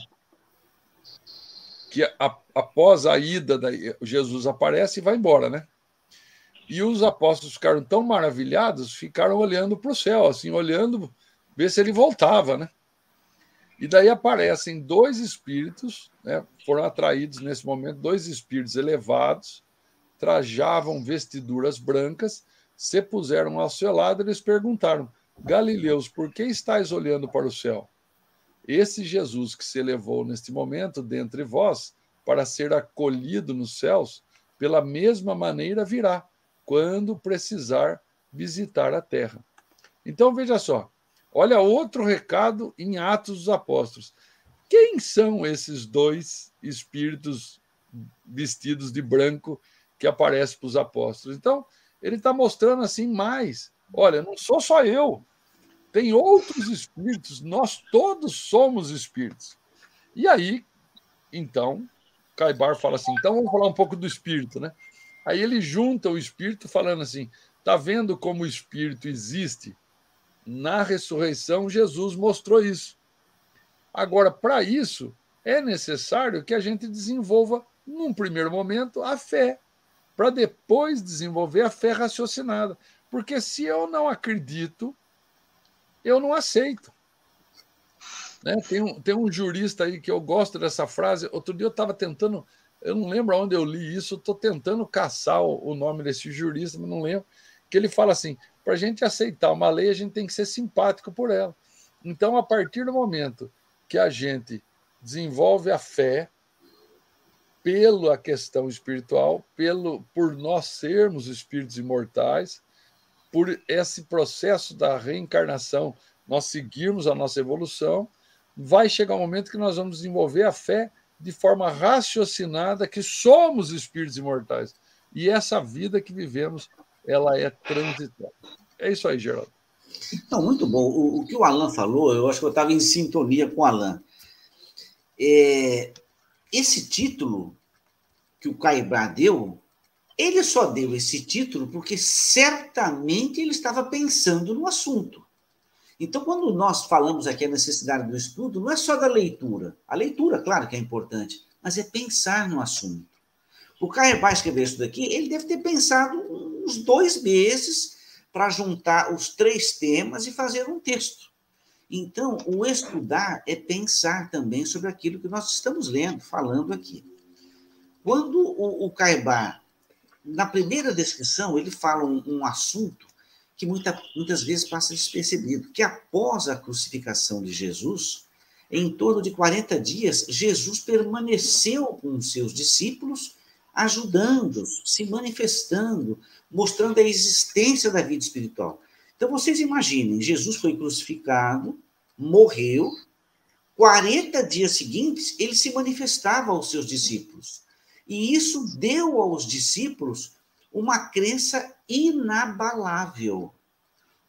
que a, após a ida, da, Jesus aparece e vai embora, né? E os apóstolos ficaram tão maravilhados, ficaram olhando para o céu, assim, olhando ver se ele voltava, né? E daí aparecem dois espíritos, né? foram atraídos nesse momento, dois espíritos elevados, trajavam vestiduras brancas, se puseram ao seu lado e eles perguntaram: Galileus, por que estáis olhando para o céu? Esse Jesus que se elevou neste momento dentre vós para ser acolhido nos céus, pela mesma maneira virá, quando precisar visitar a terra. Então veja só, Olha outro recado em Atos dos Apóstolos. Quem são esses dois espíritos vestidos de branco que aparecem para os apóstolos? Então, ele está mostrando assim mais. Olha, não sou só eu. Tem outros espíritos, nós todos somos espíritos. E aí, então, Caibar fala assim: então vamos falar um pouco do espírito, né? Aí ele junta o espírito falando assim: tá vendo como o espírito existe na ressurreição, Jesus mostrou isso. Agora, para isso, é necessário que a gente desenvolva, num primeiro momento, a fé, para depois desenvolver a fé raciocinada. Porque se eu não acredito, eu não aceito. Né? Tem, um, tem um jurista aí que eu gosto dessa frase. Outro dia eu estava tentando, eu não lembro onde eu li isso, estou tentando caçar o, o nome desse jurista, mas não lembro. Que ele fala assim: para a gente aceitar uma lei, a gente tem que ser simpático por ela. Então, a partir do momento que a gente desenvolve a fé pela questão espiritual, pelo por nós sermos espíritos imortais, por esse processo da reencarnação, nós seguirmos a nossa evolução, vai chegar um momento que nós vamos desenvolver a fé de forma raciocinada que somos espíritos imortais. E essa vida que vivemos ela é transitória. É isso aí, Geraldo. Não, muito bom. O, o que o Alan falou, eu acho que eu estava em sintonia com o Alan. É, esse título que o Caibá deu, ele só deu esse título porque certamente ele estava pensando no assunto. Então, quando nós falamos aqui a necessidade do estudo, não é só da leitura. A leitura, claro que é importante, mas é pensar no assunto. O Caibá escrever isso daqui, ele deve ter pensado uns dois meses para juntar os três temas e fazer um texto. Então, o estudar é pensar também sobre aquilo que nós estamos lendo, falando aqui. Quando o, o Caibá, na primeira descrição, ele fala um, um assunto que muita, muitas vezes passa despercebido, que após a crucificação de Jesus, em torno de 40 dias, Jesus permaneceu com os seus discípulos ajudando-os, se manifestando, mostrando a existência da vida espiritual. Então, vocês imaginem, Jesus foi crucificado, morreu, 40 dias seguintes, ele se manifestava aos seus discípulos. E isso deu aos discípulos uma crença inabalável.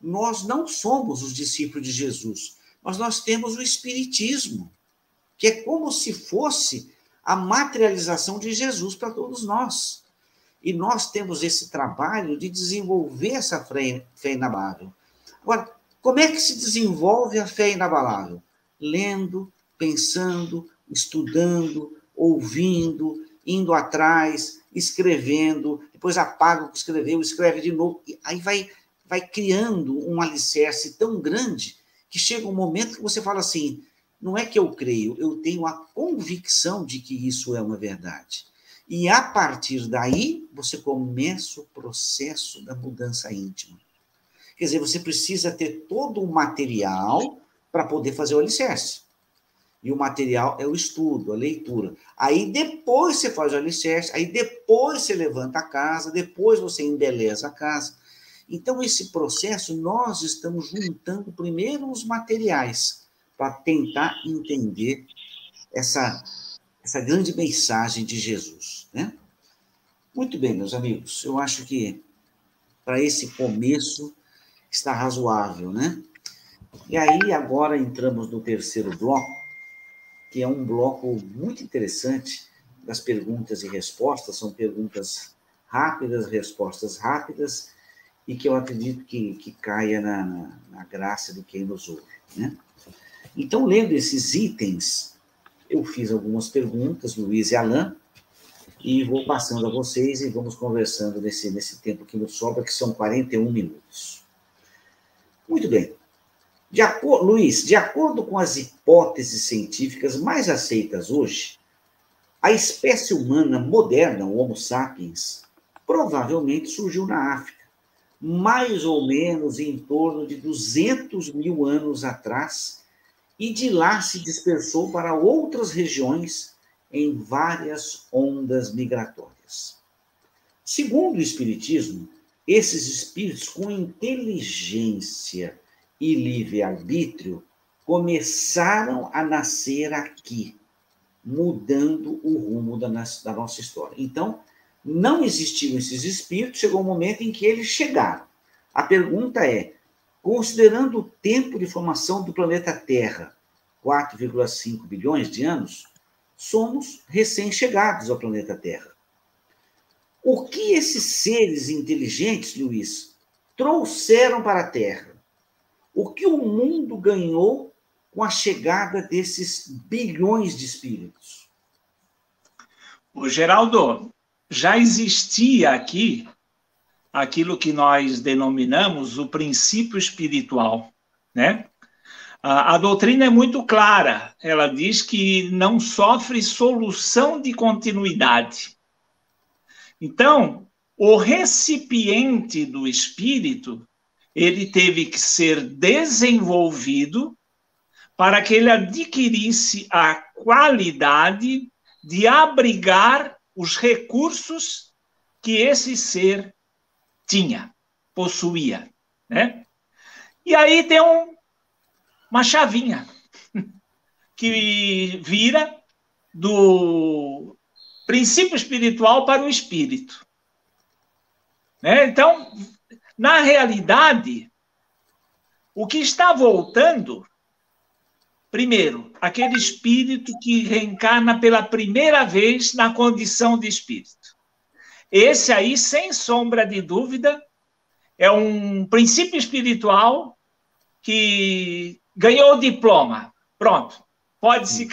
Nós não somos os discípulos de Jesus, mas nós temos o Espiritismo, que é como se fosse a materialização de Jesus para todos nós. E nós temos esse trabalho de desenvolver essa fé, inabalável. Agora, como é que se desenvolve a fé inabalável? Lendo, pensando, estudando, ouvindo, indo atrás, escrevendo, depois apaga o que escreveu, escreve de novo, aí vai, vai criando um alicerce tão grande que chega um momento que você fala assim: não é que eu creio, eu tenho a convicção de que isso é uma verdade. E a partir daí, você começa o processo da mudança íntima. Quer dizer, você precisa ter todo o material para poder fazer o alicerce. E o material é o estudo, a leitura. Aí depois você faz o alicerce, aí depois você levanta a casa, depois você embeleza a casa. Então, esse processo, nós estamos juntando primeiro os materiais para tentar entender essa, essa grande mensagem de Jesus. Né? Muito bem, meus amigos, eu acho que para esse começo está razoável, né? E aí, agora entramos no terceiro bloco, que é um bloco muito interessante das perguntas e respostas, são perguntas rápidas, respostas rápidas, e que eu acredito que, que caia na, na, na graça de quem nos ouve, né? Então, lendo esses itens, eu fiz algumas perguntas, Luiz e Alain, e vou passando a vocês e vamos conversando nesse, nesse tempo que nos sobra, que são 41 minutos. Muito bem. De acordo, Luiz, de acordo com as hipóteses científicas mais aceitas hoje, a espécie humana moderna, o Homo sapiens, provavelmente surgiu na África, mais ou menos em torno de 200 mil anos atrás, e de lá se dispersou para outras regiões em várias ondas migratórias. Segundo o Espiritismo, esses espíritos com inteligência e livre-arbítrio começaram a nascer aqui, mudando o rumo da, da nossa história. Então, não existiam esses espíritos, chegou um momento em que eles chegaram. A pergunta é: Considerando o tempo de formação do planeta Terra, 4,5 bilhões de anos, somos recém-chegados ao planeta Terra. O que esses seres inteligentes, Luiz, trouxeram para a Terra? O que o mundo ganhou com a chegada desses bilhões de espíritos? O Geraldo, já existia aqui aquilo que nós denominamos o princípio espiritual, né? A, a doutrina é muito clara. Ela diz que não sofre solução de continuidade. Então, o recipiente do espírito, ele teve que ser desenvolvido para que ele adquirisse a qualidade de abrigar os recursos que esse ser tinha, possuía, né? E aí tem um, uma chavinha que vira do princípio espiritual para o espírito. Né? Então, na realidade, o que está voltando, primeiro, aquele espírito que reencarna pela primeira vez na condição de espírito. Esse aí, sem sombra de dúvida, é um princípio espiritual que ganhou o diploma. Pronto, pode se,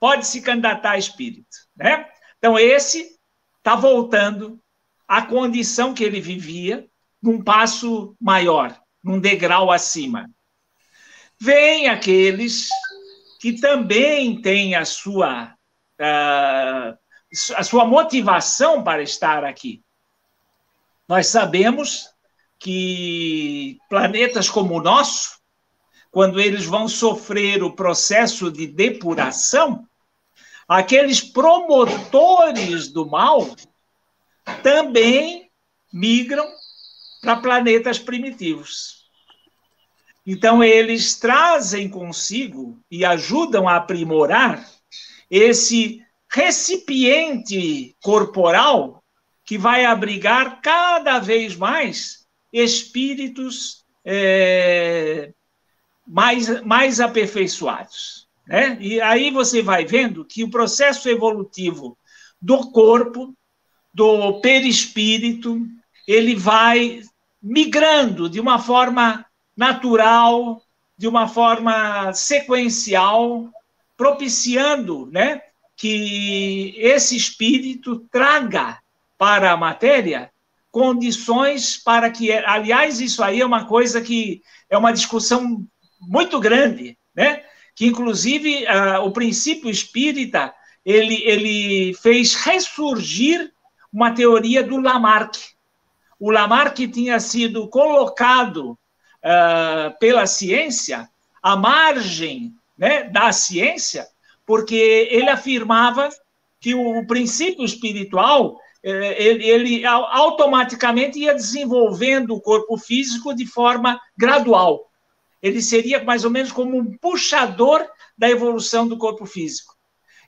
pode se candidatar a espírito. Né? Então, esse está voltando à condição que ele vivia, num passo maior, num degrau acima. Vem aqueles que também têm a sua uh, a sua motivação para estar aqui. Nós sabemos que planetas como o nosso, quando eles vão sofrer o processo de depuração, aqueles promotores do mal também migram para planetas primitivos. Então, eles trazem consigo e ajudam a aprimorar esse recipiente corporal que vai abrigar cada vez mais espíritos é, mais, mais aperfeiçoados. Né? E aí você vai vendo que o processo evolutivo do corpo, do perispírito, ele vai migrando de uma forma natural, de uma forma sequencial, propiciando né, que esse espírito traga para a matéria condições para que, aliás, isso aí é uma coisa que é uma discussão muito grande, né? Que inclusive uh, o princípio espírita ele, ele fez ressurgir uma teoria do Lamarck. O Lamarck tinha sido colocado uh, pela ciência à margem né, da ciência, porque ele afirmava que o princípio espiritual eh, ele, ele, automaticamente ia desenvolvendo o corpo físico de forma gradual. Ele seria mais ou menos como um puxador da evolução do corpo físico.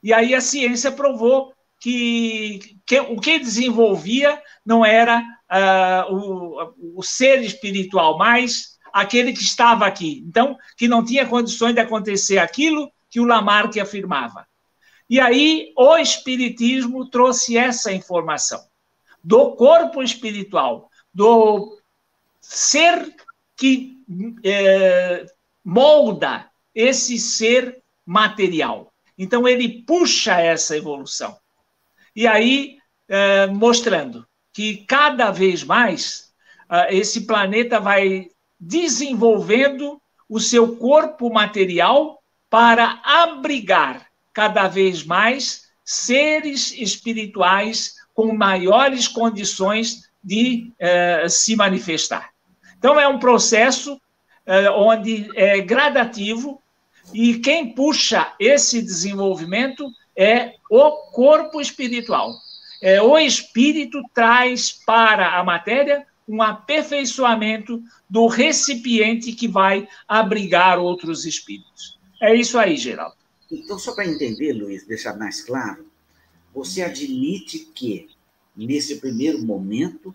E aí a ciência provou que, que o que desenvolvia não era uh, o, o ser espiritual, mas aquele que estava aqui. Então, que não tinha condições de acontecer aquilo que o Lamarck afirmava. E aí o Espiritismo trouxe essa informação do corpo espiritual, do ser que é, molda esse ser material. Então ele puxa essa evolução. E aí, é, mostrando que cada vez mais é, esse planeta vai desenvolvendo o seu corpo material para abrigar cada vez mais seres espirituais com maiores condições de eh, se manifestar. Então, é um processo eh, onde é gradativo e quem puxa esse desenvolvimento é o corpo espiritual. É, o espírito traz para a matéria um aperfeiçoamento do recipiente que vai abrigar outros espíritos. É isso aí, Geraldo. Então, só para entender, Luiz, deixar mais claro, você admite que, nesse primeiro momento,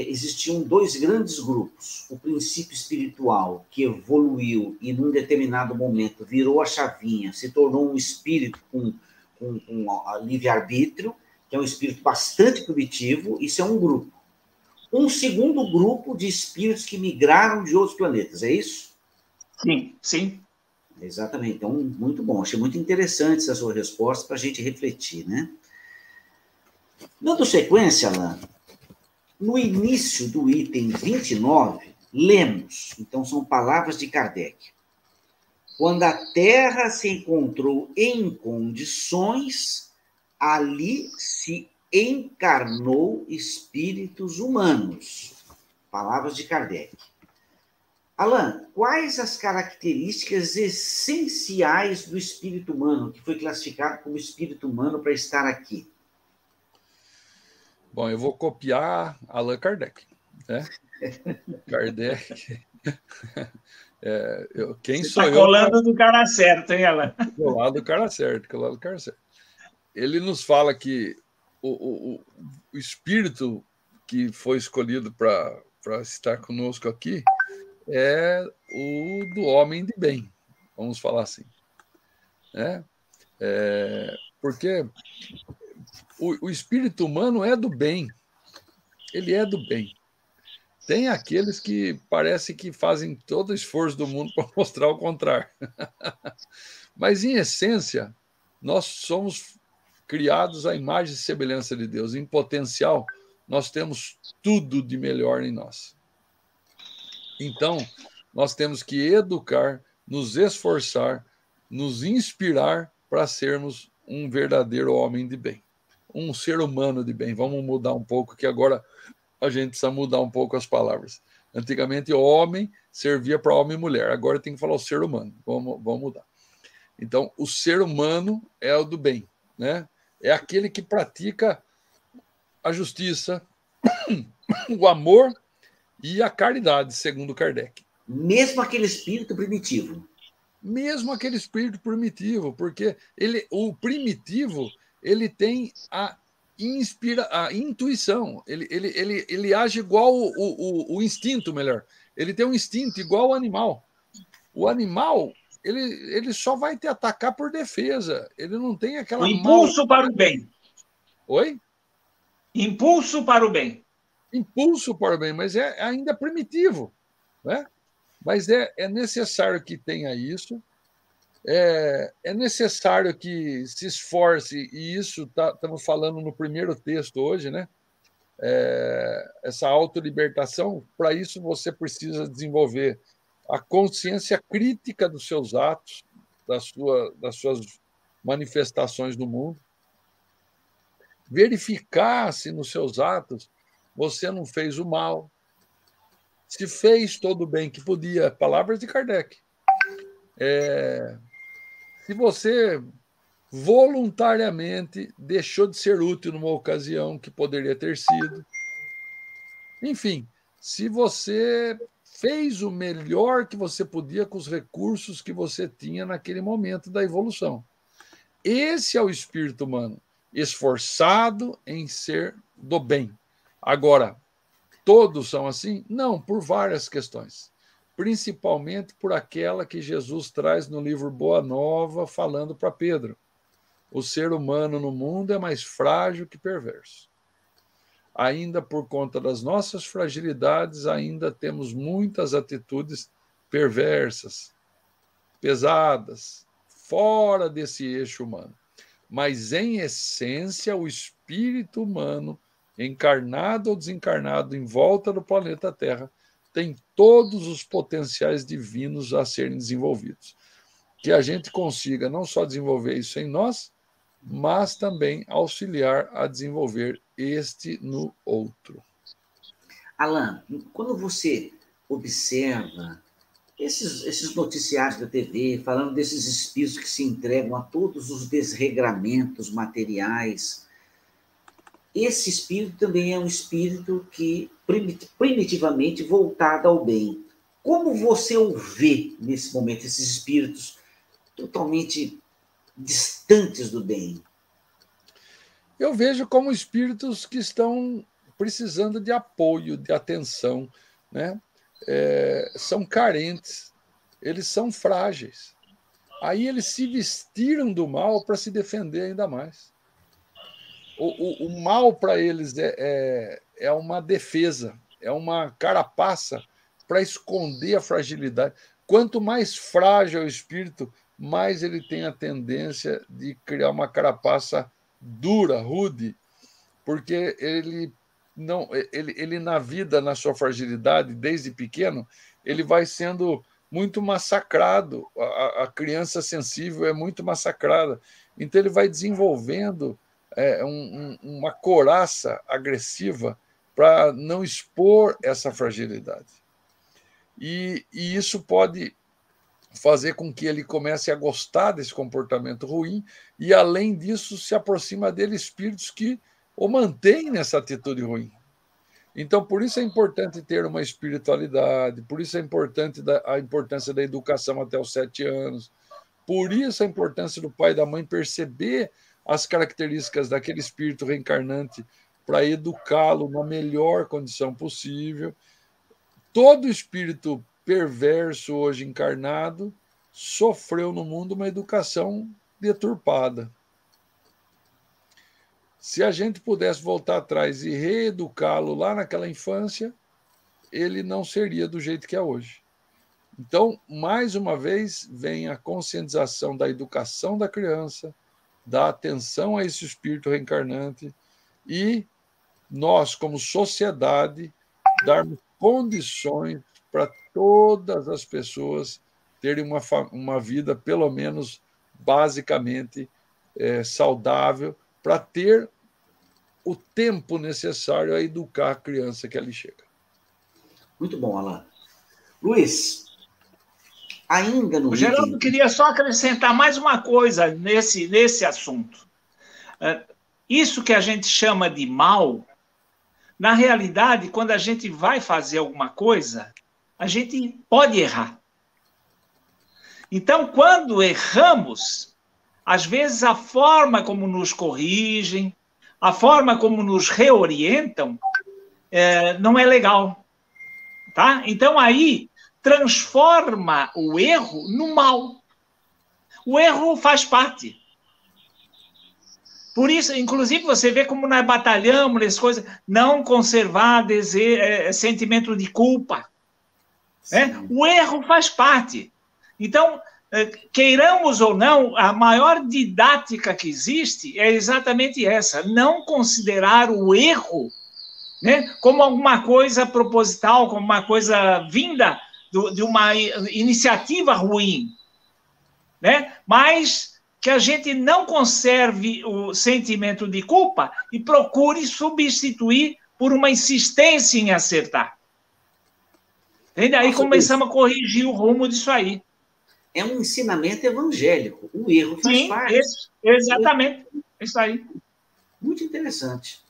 existiam dois grandes grupos. O princípio espiritual, que evoluiu e, num determinado momento, virou a chavinha, se tornou um espírito com, com, com livre-arbítrio, que é um espírito bastante primitivo, isso é um grupo. Um segundo grupo de espíritos que migraram de outros planetas, é isso? Sim, sim. Exatamente. Então, muito bom. Achei muito interessante essa sua resposta para a gente refletir, né? Dando sequência, Alain, no início do item 29, lemos, então são palavras de Kardec. Quando a Terra se encontrou em condições, ali se encarnou espíritos humanos. Palavras de Kardec. Alain, quais as características essenciais do espírito humano, que foi classificado como espírito humano para estar aqui? Bom, eu vou copiar Allan Kardec. Né? Kardec. É, eu, quem Você sou tá eu? colando do cara certo, hein, Alain? Colado do cara certo, colado do cara certo. Ele nos fala que o, o, o espírito que foi escolhido para estar conosco aqui é o do homem de bem, vamos falar assim. Né? É, porque o, o espírito humano é do bem, ele é do bem. Tem aqueles que parece que fazem todo o esforço do mundo para mostrar o contrário. Mas, em essência, nós somos criados à imagem e semelhança de Deus. Em potencial, nós temos tudo de melhor em nós. Então, nós temos que educar, nos esforçar, nos inspirar para sermos um verdadeiro homem de bem, um ser humano de bem. Vamos mudar um pouco, que agora a gente precisa mudar um pouco as palavras. Antigamente, homem servia para homem e mulher, agora tem que falar o ser humano. Vamos, vamos mudar. Então, o ser humano é o do bem, né? É aquele que pratica a justiça, o amor e a caridade, segundo Kardec. Mesmo aquele espírito primitivo. Mesmo aquele espírito primitivo, porque ele, o primitivo ele tem a inspira a intuição, ele, ele, ele, ele age igual o, o, o instinto, melhor. Ele tem um instinto igual ao animal. O animal, ele, ele só vai te atacar por defesa. Ele não tem aquela. O impulso mal... para o bem. Oi? Impulso para o bem. Impulso para o bem, mas é ainda primitivo. Né? Mas é, é necessário que tenha isso. É, é necessário que se esforce, e isso tá, estamos falando no primeiro texto hoje, né? É, essa autolibertação, para isso você precisa desenvolver a consciência crítica dos seus atos, sua, das suas manifestações no mundo, verificar se nos seus atos você não fez o mal, se fez todo o bem que podia, palavras de Kardec. É, se você voluntariamente deixou de ser útil numa ocasião que poderia ter sido. Enfim, se você fez o melhor que você podia com os recursos que você tinha naquele momento da evolução. Esse é o espírito humano, esforçado em ser do bem. Agora, todos são assim? Não, por várias questões. Principalmente por aquela que Jesus traz no livro Boa Nova, falando para Pedro. O ser humano no mundo é mais frágil que perverso ainda por conta das nossas fragilidades, ainda temos muitas atitudes perversas, pesadas, fora desse eixo humano. Mas, em essência, o espírito humano, encarnado ou desencarnado em volta do planeta Terra, tem todos os potenciais divinos a serem desenvolvidos. Que a gente consiga não só desenvolver isso em nós, mas também auxiliar a desenvolver este no outro. Alan, quando você observa esses, esses noticiários da TV falando desses espíritos que se entregam a todos os desregramentos materiais, esse espírito também é um espírito que primitivamente voltado ao bem. Como você o vê nesse momento, esses espíritos totalmente distantes do bem? Eu vejo como espíritos que estão precisando de apoio, de atenção, né? É, são carentes, eles são frágeis. Aí eles se vestiram do mal para se defender ainda mais. O, o, o mal para eles é, é, é uma defesa, é uma carapaça para esconder a fragilidade. Quanto mais frágil é o espírito, mais ele tem a tendência de criar uma carapaça dura, rude, porque ele não ele, ele na vida, na sua fragilidade, desde pequeno, ele vai sendo muito massacrado. A, a criança sensível é muito massacrada. Então ele vai desenvolvendo é, um, um, uma coraça agressiva para não expor essa fragilidade. E, e isso pode fazer com que ele comece a gostar desse comportamento ruim e, além disso, se aproxima dele espíritos que o mantêm nessa atitude ruim. Então, por isso é importante ter uma espiritualidade, por isso é importante a importância da educação até os sete anos, por isso a importância do pai e da mãe perceber as características daquele espírito reencarnante para educá-lo na melhor condição possível. Todo espírito perverso hoje encarnado sofreu no mundo uma educação deturpada. Se a gente pudesse voltar atrás e reeducá-lo lá naquela infância, ele não seria do jeito que é hoje. Então, mais uma vez, vem a conscientização da educação da criança, da atenção a esse espírito reencarnante e nós, como sociedade, darmos condições para todas as pessoas terem uma, uma vida, pelo menos basicamente, é, saudável, para ter o tempo necessário a educar a criança que ali chega. Muito bom, Alain. Luiz, ainda no. O Geraldo item... queria só acrescentar mais uma coisa nesse, nesse assunto. É, isso que a gente chama de mal, na realidade, quando a gente vai fazer alguma coisa, a gente pode errar. Então, quando erramos, às vezes a forma como nos corrigem, a forma como nos reorientam, é, não é legal. Tá? Então aí transforma o erro no mal. O erro faz parte. Por isso, inclusive, você vê como nós batalhamos nessas coisas, não conservar desejo, é, sentimento de culpa. Né? O erro faz parte. Então, é, queiramos ou não, a maior didática que existe é exatamente essa: não considerar o erro né, como alguma coisa proposital, como uma coisa vinda do, de uma iniciativa ruim, né? mas que a gente não conserve o sentimento de culpa e procure substituir por uma insistência em acertar. E daí começamos a corrigir o rumo disso aí. É um ensinamento evangélico. O erro faz Sim, parte. Esse, exatamente. É isso aí. Muito interessante.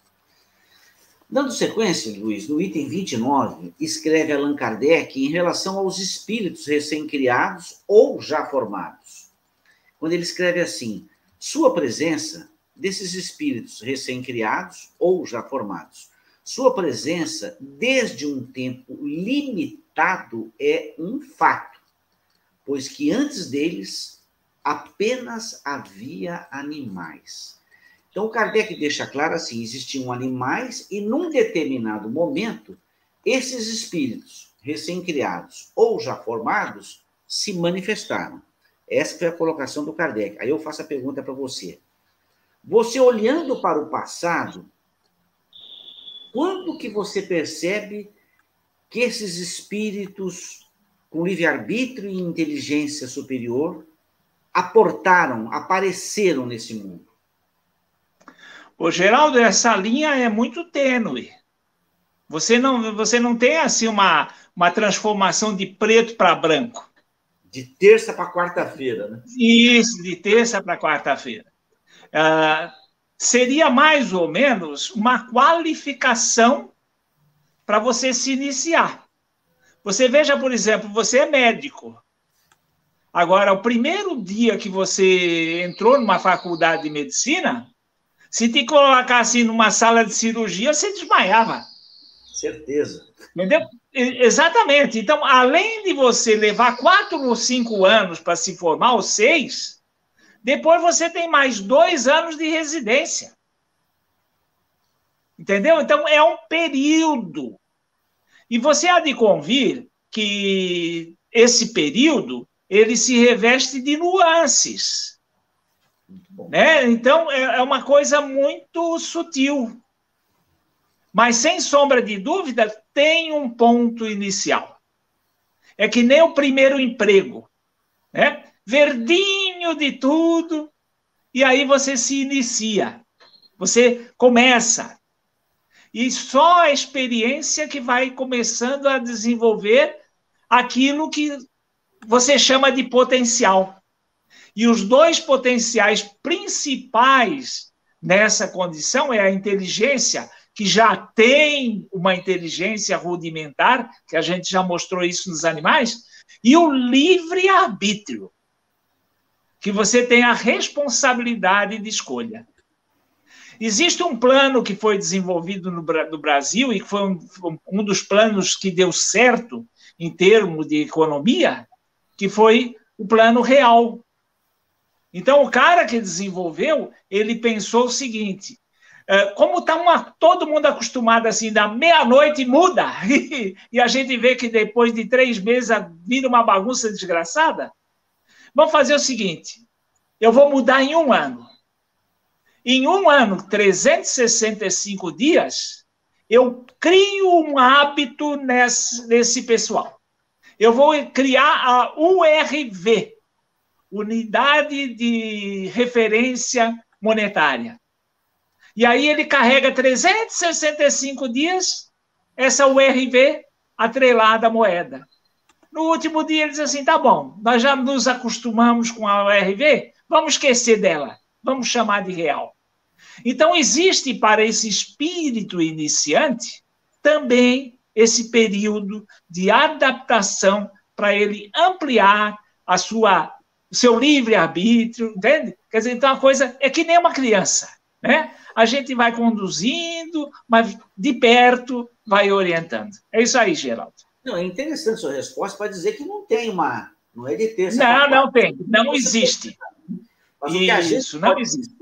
Dando sequência, Luiz, no item 29, escreve Allan Kardec em relação aos espíritos recém-criados ou já formados quando ele escreve assim: sua presença desses espíritos recém-criados ou já formados, sua presença desde um tempo limitado é um fato, pois que antes deles apenas havia animais. Então, Kardec deixa claro assim: existiam animais e num determinado momento, esses espíritos recém-criados ou já formados se manifestaram. Essa foi a colocação do Kardec. Aí eu faço a pergunta para você. Você olhando para o passado, quando que você percebe que esses espíritos com livre-arbítrio e inteligência superior aportaram, apareceram nesse mundo? Ô, Geraldo, essa linha é muito tênue. Você não, você não tem assim uma, uma transformação de preto para branco. De terça para quarta-feira, né? Isso, de terça para quarta-feira. Uh, seria mais ou menos uma qualificação para você se iniciar. Você veja, por exemplo, você é médico. Agora, o primeiro dia que você entrou numa faculdade de medicina, se te colocasse numa sala de cirurgia, você desmaiava. Certeza. Entendeu? Exatamente. Então, além de você levar quatro ou cinco anos para se formar, ou seis, depois você tem mais dois anos de residência. Entendeu? Então, é um período. E você há de convir que esse período ele se reveste de nuances. Né? Então, é, é uma coisa muito sutil. Mas, sem sombra de dúvida, tem um ponto inicial. É que nem o primeiro emprego, né? Verdinho de tudo, e aí você se inicia, você começa. E só a experiência que vai começando a desenvolver aquilo que você chama de potencial. E os dois potenciais principais nessa condição é a inteligência que já tem uma inteligência rudimentar, que a gente já mostrou isso nos animais, e o livre-arbítrio, que você tem a responsabilidade de escolha. Existe um plano que foi desenvolvido no, no Brasil e que foi um, um dos planos que deu certo em termos de economia, que foi o plano real. Então, o cara que desenvolveu, ele pensou o seguinte: é, como está todo mundo acostumado assim, da meia-noite muda, e a gente vê que depois de três meses vira uma bagunça desgraçada, vamos fazer o seguinte: eu vou mudar em um ano. Em um ano, 365 dias, eu crio um hábito nesse, nesse pessoal. Eu vou criar a URV, Unidade de Referência Monetária. E aí ele carrega 365 dias essa URV atrelada à moeda. No último dia ele diz assim: tá bom, nós já nos acostumamos com a URV, vamos esquecer dela, vamos chamar de real. Então, existe para esse espírito iniciante também esse período de adaptação para ele ampliar a sua o seu livre-arbítrio, entende? Quer dizer, então a coisa é que nem uma criança, né? A gente vai conduzindo, mas de perto vai orientando. É isso aí, Geraldo. Não, é interessante a sua resposta para dizer que não tem uma. Não é de ter. Não, não tem. Não existe. Mas isso, o que a gente não existe.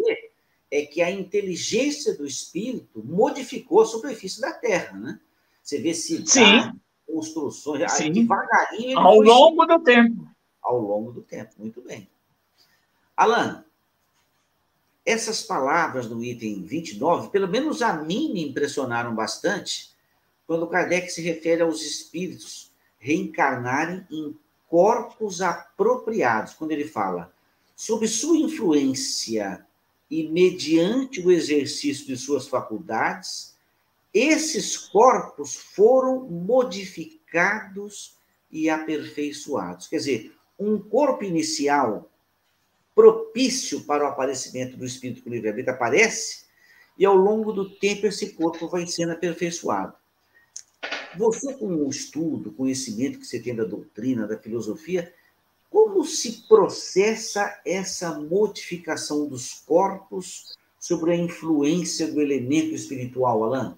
é que a inteligência do espírito modificou a superfície da Terra, né? Você vê cidades, Sim. construções, Sim. devagarinho. Ao longo do tempo ao longo do tempo. Muito bem. Alan, essas palavras do item 29, pelo menos a mim me impressionaram bastante, quando Kardec se refere aos espíritos reencarnarem em corpos apropriados, quando ele fala, sob sua influência e mediante o exercício de suas faculdades, esses corpos foram modificados e aperfeiçoados. Quer dizer, um corpo inicial propício para o aparecimento do espírito com livre-arbítrio aparece, e ao longo do tempo esse corpo vai sendo aperfeiçoado. Você, com o estudo, conhecimento que você tem da doutrina, da filosofia, como se processa essa modificação dos corpos sobre a influência do elemento espiritual, Alain?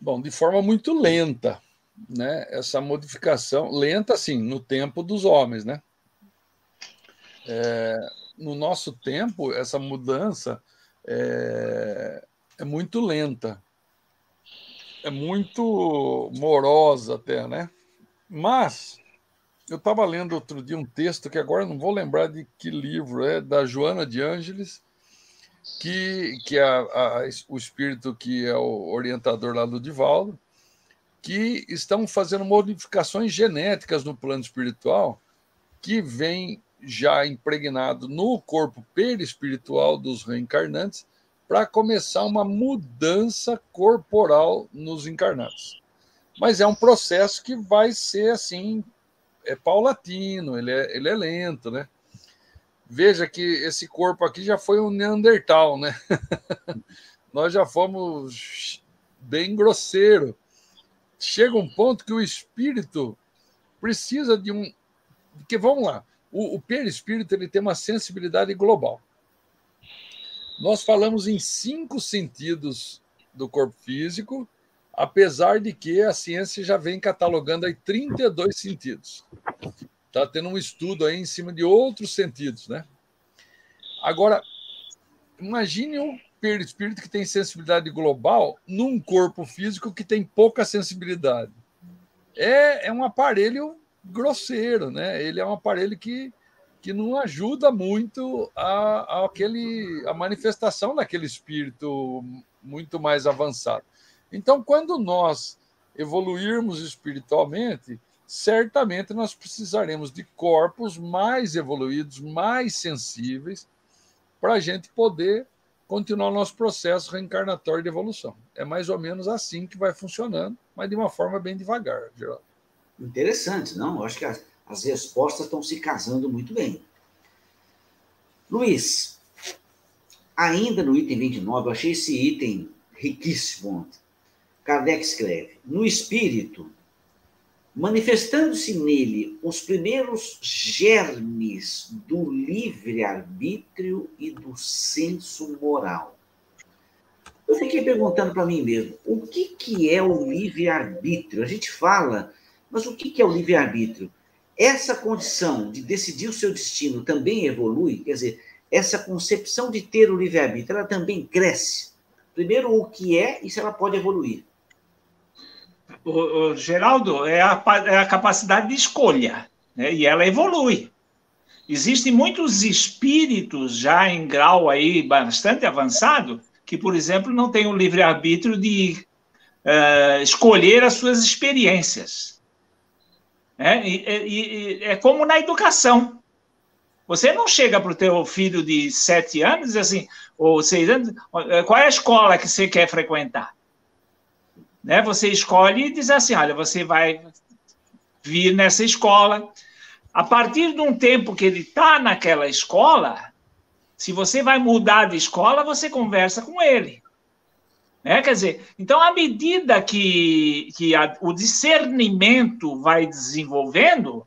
Bom, de forma muito lenta né, essa modificação lenta, assim, no tempo dos homens, né? É, no nosso tempo, essa mudança é, é muito lenta, é muito morosa até, né? Mas eu estava lendo outro dia um texto que agora não vou lembrar de que livro é, da Joana de Ângeles, que, que é a, a, o espírito que é o orientador lá do Divaldo, que estão fazendo modificações genéticas no plano espiritual que vem já impregnado no corpo perispiritual dos reencarnantes para começar uma mudança corporal nos encarnados. Mas é um processo que vai ser assim, é paulatino, ele é, ele é lento, né? Veja que esse corpo aqui já foi um Neandertal, né? Nós já fomos bem grosseiro chega um ponto que o espírito precisa de um. Porque vamos lá, o, o perispírito ele tem uma sensibilidade global. Nós falamos em cinco sentidos do corpo físico, apesar de que a ciência já vem catalogando aí 32 sentidos. Está tendo um estudo aí em cima de outros sentidos, né? Agora, imagine perispírito que tem sensibilidade global num corpo físico que tem pouca sensibilidade. É, é um aparelho grosseiro, né? Ele é um aparelho que, que não ajuda muito a, a, aquele, a manifestação daquele espírito muito mais avançado. Então, quando nós evoluirmos espiritualmente, certamente nós precisaremos de corpos mais evoluídos, mais sensíveis, para a gente poder continuar o nosso processo reencarnatório de evolução. É mais ou menos assim que vai funcionando, mas de uma forma bem devagar, Geraldo. Interessante, não? Eu acho que as, as respostas estão se casando muito bem. Luiz, ainda no item 29, eu achei esse item riquíssimo ontem. Kardec escreve: No espírito, manifestando-se nele os primeiros germes do livre-arbítrio e do senso moral. Eu fiquei perguntando para mim mesmo, o que, que é o livre-arbítrio? A gente fala, mas o que, que é o livre-arbítrio? Essa condição de decidir o seu destino também evolui? Quer dizer, essa concepção de ter o livre-arbítrio, ela também cresce? Primeiro, o que é e se ela pode evoluir? O, o Geraldo, é a, é a capacidade de escolha, né? e ela evolui. Existem muitos espíritos já em grau aí bastante avançado que, por exemplo, não têm o livre-arbítrio de uh, escolher as suas experiências. É, e, e, é como na educação. Você não chega para o teu filho de sete anos e assim, ou seis anos, qual é a escola que você quer frequentar? Né? Você escolhe e diz assim: olha, você vai vir nessa escola. A partir de um tempo que ele está naquela escola, se você vai mudar de escola, você conversa com ele. Né? Quer dizer, então, à medida que, que a, o discernimento vai desenvolvendo,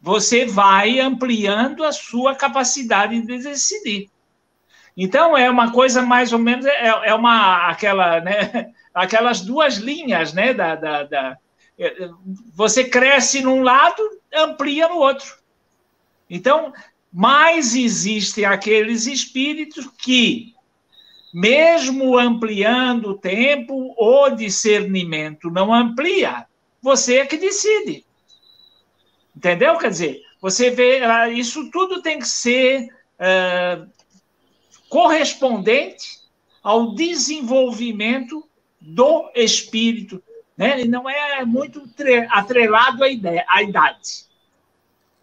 você vai ampliando a sua capacidade de decidir. Então é uma coisa mais ou menos é, é uma aquela né, aquelas duas linhas né da, da, da, é, você cresce num lado amplia no outro. Então mais existem aqueles espíritos que mesmo ampliando o tempo, o discernimento não amplia, você é que decide. Entendeu? Quer dizer, você vê, ah, isso tudo tem que ser uh, correspondente ao desenvolvimento do espírito, né? E não é muito atrelado à, ideia, à idade.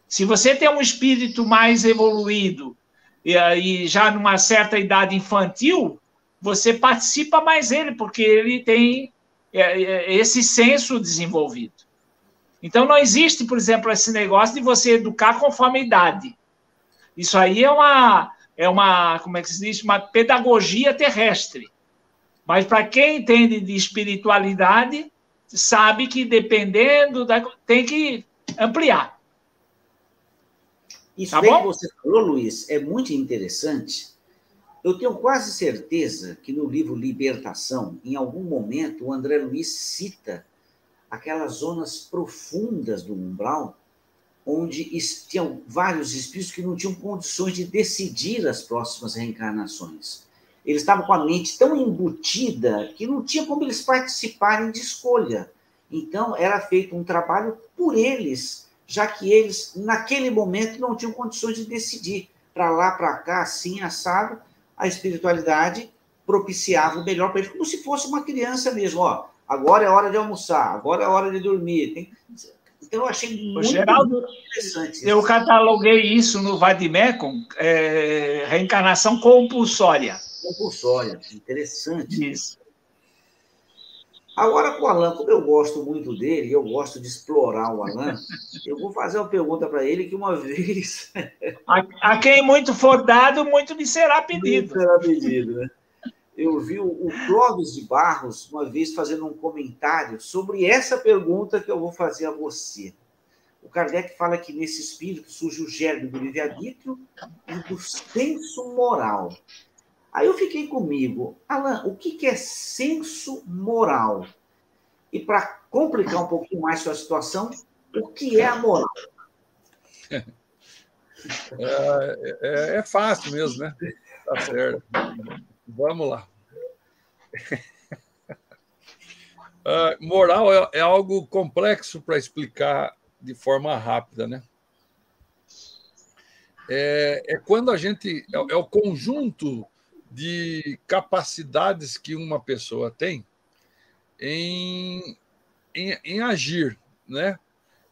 Se você tem um espírito mais evoluído e, e já numa certa idade infantil, você participa mais ele, porque ele tem é, é, esse senso desenvolvido. Então, não existe, por exemplo, esse negócio de você educar conforme a idade. Isso aí é uma, é uma como é que se diz? Uma pedagogia terrestre. Mas para quem entende de espiritualidade, sabe que dependendo da. tem que ampliar. Isso tá bem que você falou, Luiz, é muito interessante, eu tenho quase certeza que no livro Libertação, em algum momento, o André Luiz cita aquelas zonas profundas do umbral, onde tinham vários espíritos que não tinham condições de decidir as próximas reencarnações. Eles estavam com a mente tão embutida que não tinha como eles participarem de escolha. Então, era feito um trabalho por eles, já que eles, naquele momento, não tinham condições de decidir para lá, para cá, assim, assado a espiritualidade propiciava o melhor para ele, como se fosse uma criança mesmo. Ó, agora é hora de almoçar, agora é hora de dormir. Tem... Então, eu achei muito Geraldo, interessante. Eu cataloguei isso no Vadimecum, é, reencarnação compulsória. Compulsória, interessante. Isso. Agora, com o Alan, como eu gosto muito dele, eu gosto de explorar o Alan, eu vou fazer uma pergunta para ele que uma vez. a, a, quem muito for dado, muito lhe será pedido. Muito será pedido, né? Eu vi o, o Clóvis de Barros uma vez fazendo um comentário sobre essa pergunta que eu vou fazer a você. O Kardec fala que nesse espírito surge o germe do livre-arbítrio e do senso moral. Aí eu fiquei comigo, Alan, o que, é senso moral? E para complicar um pouquinho mais sua situação, o que é a moral? É, é, é fácil mesmo, né? Tá certo. Vamos lá. Uh, moral é, é, algo complexo para explicar de forma rápida, né? É, é quando a gente. É, é, o conjunto de capacidades que uma pessoa tem em, em, em agir, né?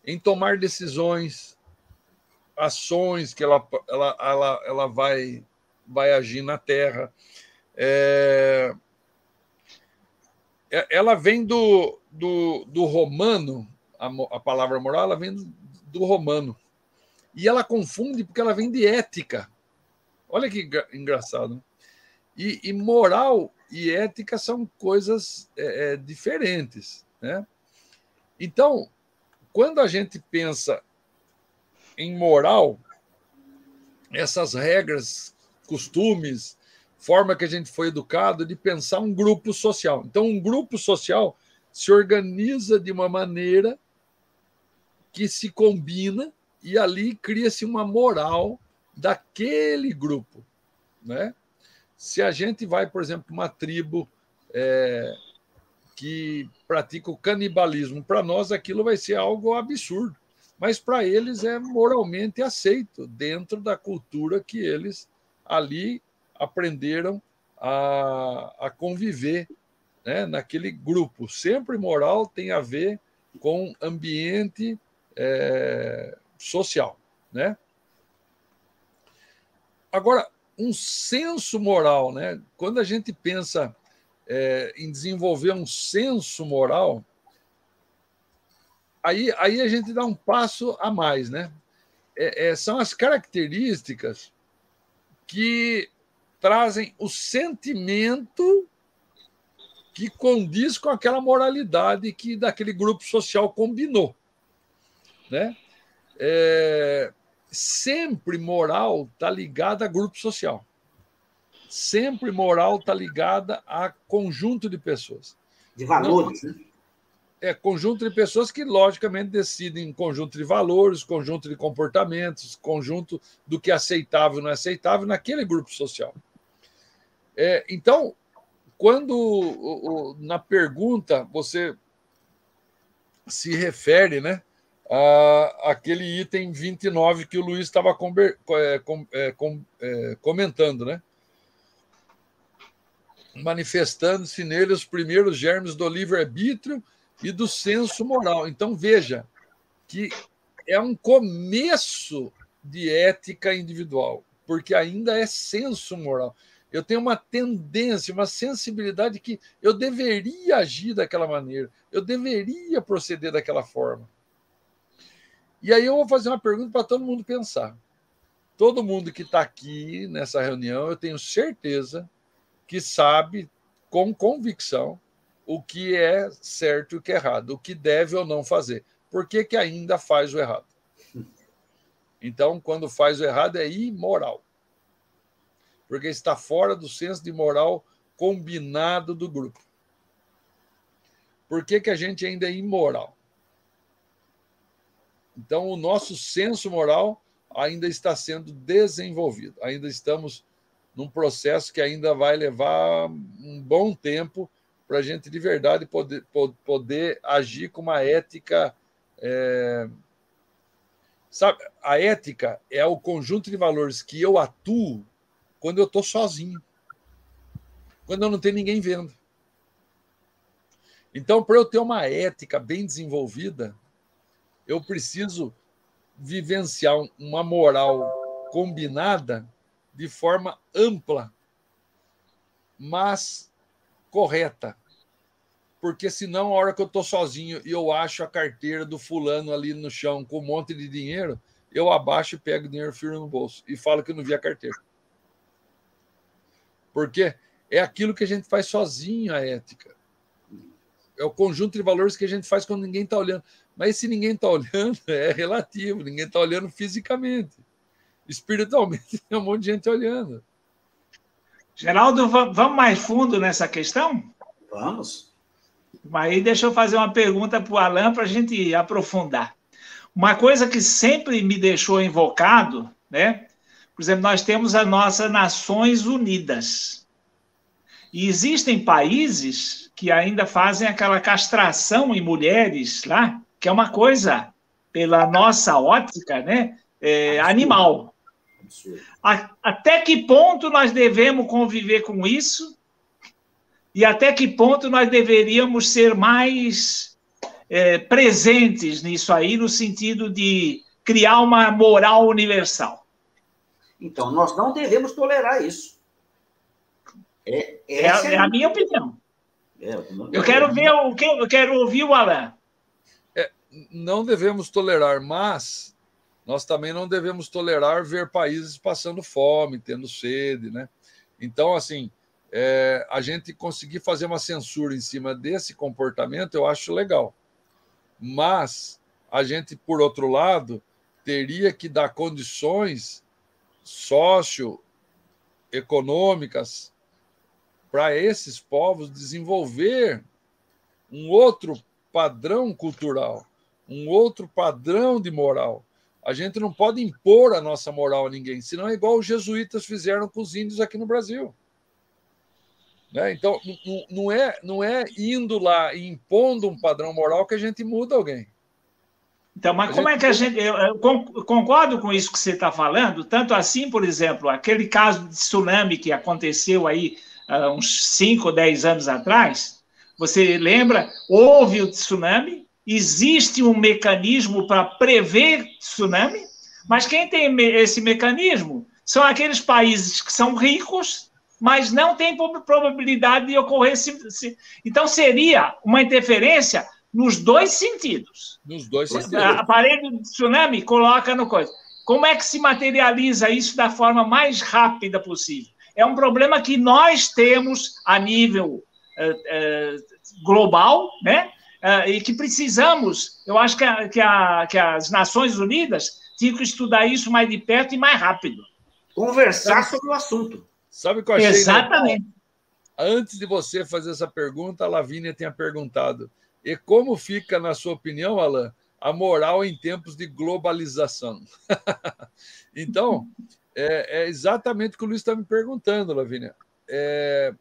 em tomar decisões, ações que ela, ela, ela, ela vai, vai agir na Terra. É, é ela vem do, do, do romano, a, a palavra moral, ela vem do, do romano. E ela confunde porque ela vem de ética. Olha que engraçado. E, e moral e ética são coisas é, é, diferentes. Né? Então, quando a gente pensa em moral, essas regras, costumes, forma que a gente foi educado de pensar um grupo social. Então, um grupo social se organiza de uma maneira que se combina e ali cria-se uma moral daquele grupo, né? Se a gente vai, por exemplo, uma tribo é, que pratica o canibalismo, para nós aquilo vai ser algo absurdo, mas para eles é moralmente aceito dentro da cultura que eles ali aprenderam a, a conviver né, naquele grupo. Sempre moral tem a ver com ambiente é, social, né? Agora, um senso moral, né? Quando a gente pensa é, em desenvolver um senso moral, aí, aí a gente dá um passo a mais, né? É, é, são as características que trazem o sentimento que condiz com aquela moralidade que daquele grupo social combinou, né? é, sempre moral está ligada a grupo social. Sempre moral está ligada a conjunto de pessoas. De valores, Não, né? É, conjunto de pessoas que, logicamente, decidem conjunto de valores, conjunto de comportamentos, conjunto do que é aceitável e não é aceitável naquele grupo social. É, então, quando na pergunta você se refere né, a, aquele item 29 que o Luiz estava é, é, é, comentando, né? manifestando-se nele os primeiros germes do livre-arbítrio e do senso moral. Então, veja que é um começo de ética individual, porque ainda é senso moral. Eu tenho uma tendência, uma sensibilidade que eu deveria agir daquela maneira, eu deveria proceder daquela forma. E aí eu vou fazer uma pergunta para todo mundo pensar. Todo mundo que está aqui nessa reunião, eu tenho certeza que sabe com convicção o que é certo e o que é errado, o que deve ou não fazer. Por que, que ainda faz o errado? Então, quando faz o errado, é imoral. Porque está fora do senso de moral combinado do grupo. Por que, que a gente ainda é imoral? Então, o nosso senso moral ainda está sendo desenvolvido, ainda estamos num processo que ainda vai levar um bom tempo para a gente de verdade poder, poder agir com uma ética. É... Sabe, a ética é o conjunto de valores que eu atuo quando eu estou sozinho, quando eu não tenho ninguém vendo. Então, para eu ter uma ética bem desenvolvida, eu preciso vivenciar uma moral combinada de forma ampla, mas correta. Porque senão, a hora que eu estou sozinho e eu acho a carteira do fulano ali no chão com um monte de dinheiro, eu abaixo e pego o dinheiro firme no bolso e falo que não vi a carteira. Porque é aquilo que a gente faz sozinho, a ética. É o conjunto de valores que a gente faz quando ninguém está olhando. Mas se ninguém está olhando, é relativo, ninguém está olhando fisicamente espiritualmente tem um monte de gente olhando. Geraldo, vamos mais fundo nessa questão? Vamos. Mas aí deixa eu fazer uma pergunta para o Alain para a gente aprofundar. Uma coisa que sempre me deixou invocado, né? Por exemplo, nós temos as nossas Nações Unidas. E existem países que ainda fazem aquela castração em mulheres lá, que é uma coisa, pela nossa ótica, né? É, animal. Até que ponto nós devemos conviver com isso? E até que ponto nós deveríamos ser mais é, presentes nisso aí, no sentido de criar uma moral universal? Então, nós não devemos tolerar isso. É, é, é a minha opinião. É, eu quero ver o que eu quero ouvir o Alain. Não devemos tolerar, mas nós também não devemos tolerar ver países passando fome, tendo sede, né? Então, assim, é, a gente conseguir fazer uma censura em cima desse comportamento, eu acho legal. Mas a gente, por outro lado, teria que dar condições socioeconômicas para esses povos desenvolver um outro padrão cultural, um outro padrão de moral. A gente não pode impor a nossa moral a ninguém, senão é igual os jesuítas fizeram com os índios aqui no Brasil. Né? Então, não é, não é indo lá e impondo um padrão moral que a gente muda alguém. Então, mas a como gente... é que a gente. Eu concordo com isso que você está falando, tanto assim, por exemplo, aquele caso de tsunami que aconteceu aí uh, uns 5 ou 10 anos atrás, você lembra? Houve o tsunami, existe um mecanismo para prever tsunami, mas quem tem esse mecanismo são aqueles países que são ricos, mas não tem probabilidade de ocorrer. Então, seria uma interferência nos dois sentidos. Nos dois sentidos. Aparelho de tsunami coloca no coisa. Como é que se materializa isso da forma mais rápida possível? É um problema que nós temos a nível uh, uh, global, né? Uh, e que precisamos, eu acho que, a, que, a, que as Nações Unidas tinham que estudar isso mais de perto e mais rápido. Conversar sobre o assunto. Sabe o que eu achei? Exatamente. Antes de você fazer essa pergunta, a Lavínia tinha perguntado: e como fica, na sua opinião, Alain, a moral em tempos de globalização? então, é, é, exatamente o que o Luiz está me perguntando, Lavínia. É,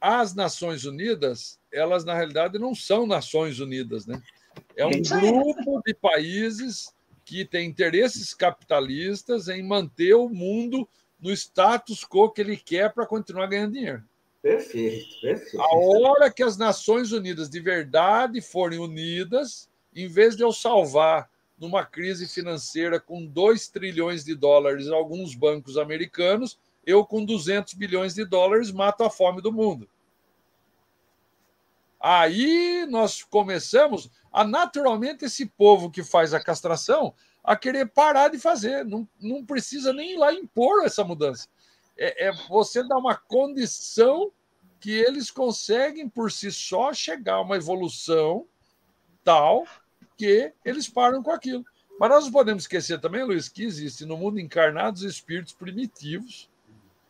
as Nações Unidas, elas na realidade não são Nações Unidas, né? É um grupo de países que tem interesses capitalistas em manter o mundo no status quo que ele quer para continuar ganhando dinheiro. Perfeito, perfeito. A hora que as Nações Unidas de verdade forem unidas, em vez de eu salvar numa crise financeira com 2 trilhões de dólares alguns bancos americanos, eu com 200 bilhões de dólares mato a fome do mundo. Aí nós começamos a naturalmente esse povo que faz a castração a querer parar de fazer. Não, não precisa nem ir lá impor essa mudança. É, é você dar uma condição que eles conseguem por si só chegar a uma evolução tal que eles param com aquilo. Mas nós não podemos esquecer também, Luiz, que existe no mundo encarnados espíritos primitivos,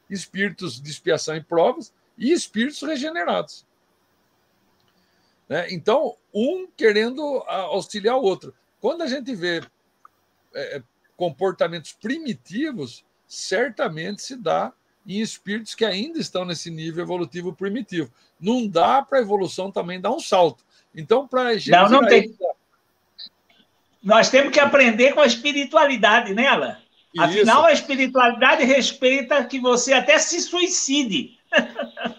espíritos de expiação e provas e espíritos regenerados. Né? Então, um querendo auxiliar o outro. Quando a gente vê é, é, comportamentos primitivos, certamente se dá em espíritos que ainda estão nesse nível evolutivo primitivo. Não dá para a evolução também dar um salto. Então, para a gente. Não, não tem. Nós temos que aprender com a espiritualidade, né, Alan? Afinal, a espiritualidade respeita que você até se suicide.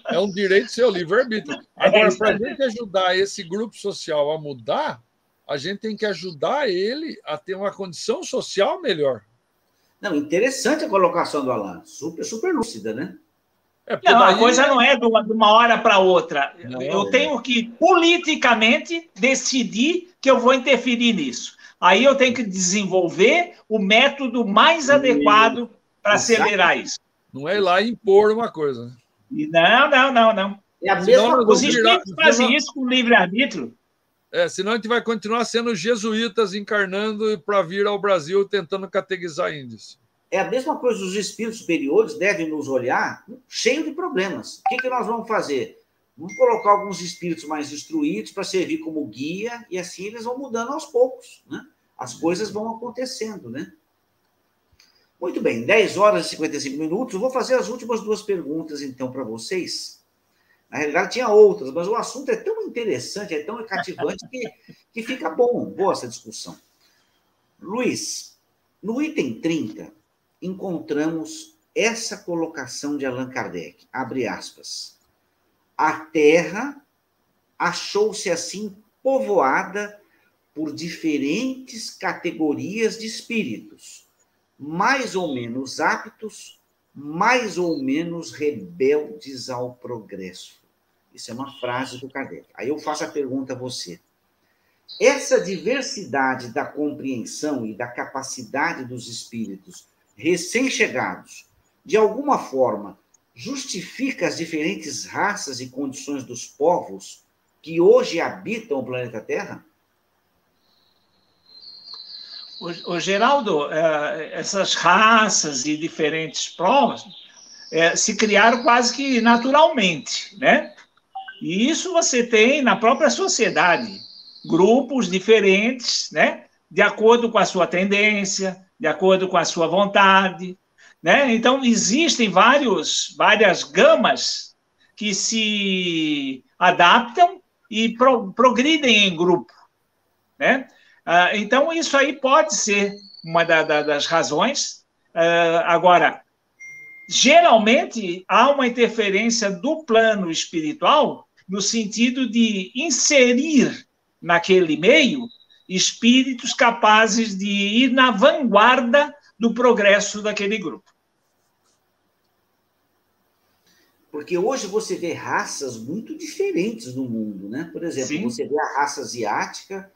É um direito seu, livre-arbítrio. É Agora, para a gente ajudar esse grupo social a mudar, a gente tem que ajudar ele a ter uma condição social melhor. Não, interessante a colocação do Alan. Super, super lúcida, né? É não, daí... a coisa não é de uma, de uma hora para outra. Não, eu é. tenho que, politicamente, decidir que eu vou interferir nisso. Aí eu tenho que desenvolver o método mais e... adequado para acelerar isso. Não é ir lá impor uma coisa. Não, não, não, não. É a mesma Os espíritos fazem isso com livre-arbítrio. É, senão a gente vai continuar sendo jesuítas encarnando para vir ao Brasil tentando catequizar índios. É a mesma coisa, os espíritos superiores devem nos olhar cheio de problemas. O que, que nós vamos fazer? Vamos colocar alguns espíritos mais instruídos para servir como guia, e assim eles vão mudando aos poucos. Né? As coisas vão acontecendo, né? Muito bem, 10 horas e 55 minutos. Vou fazer as últimas duas perguntas, então, para vocês. Na realidade, tinha outras, mas o assunto é tão interessante, é tão cativante que, que fica bom, boa essa discussão. Luiz, no item 30, encontramos essa colocação de Allan Kardec, abre aspas. A Terra achou-se assim povoada por diferentes categorias de espíritos, mais ou menos aptos, mais ou menos rebeldes ao progresso. Isso é uma frase do Kardec. Aí eu faço a pergunta a você. Essa diversidade da compreensão e da capacidade dos espíritos recém-chegados, de alguma forma, justifica as diferentes raças e condições dos povos que hoje habitam o planeta Terra? O, Geraldo, é, essas raças e diferentes povos é, se criaram quase que naturalmente, né? E isso você tem na própria sociedade, grupos diferentes, né? De acordo com a sua tendência, de acordo com a sua vontade, né? Então existem vários, várias gamas que se adaptam e pro, progridem em grupo, né? Ah, então isso aí pode ser uma da, da, das razões. Ah, agora, geralmente há uma interferência do plano espiritual no sentido de inserir naquele meio espíritos capazes de ir na vanguarda do progresso daquele grupo. Porque hoje você vê raças muito diferentes no mundo, né? Por exemplo, Sim. você vê a raça asiática,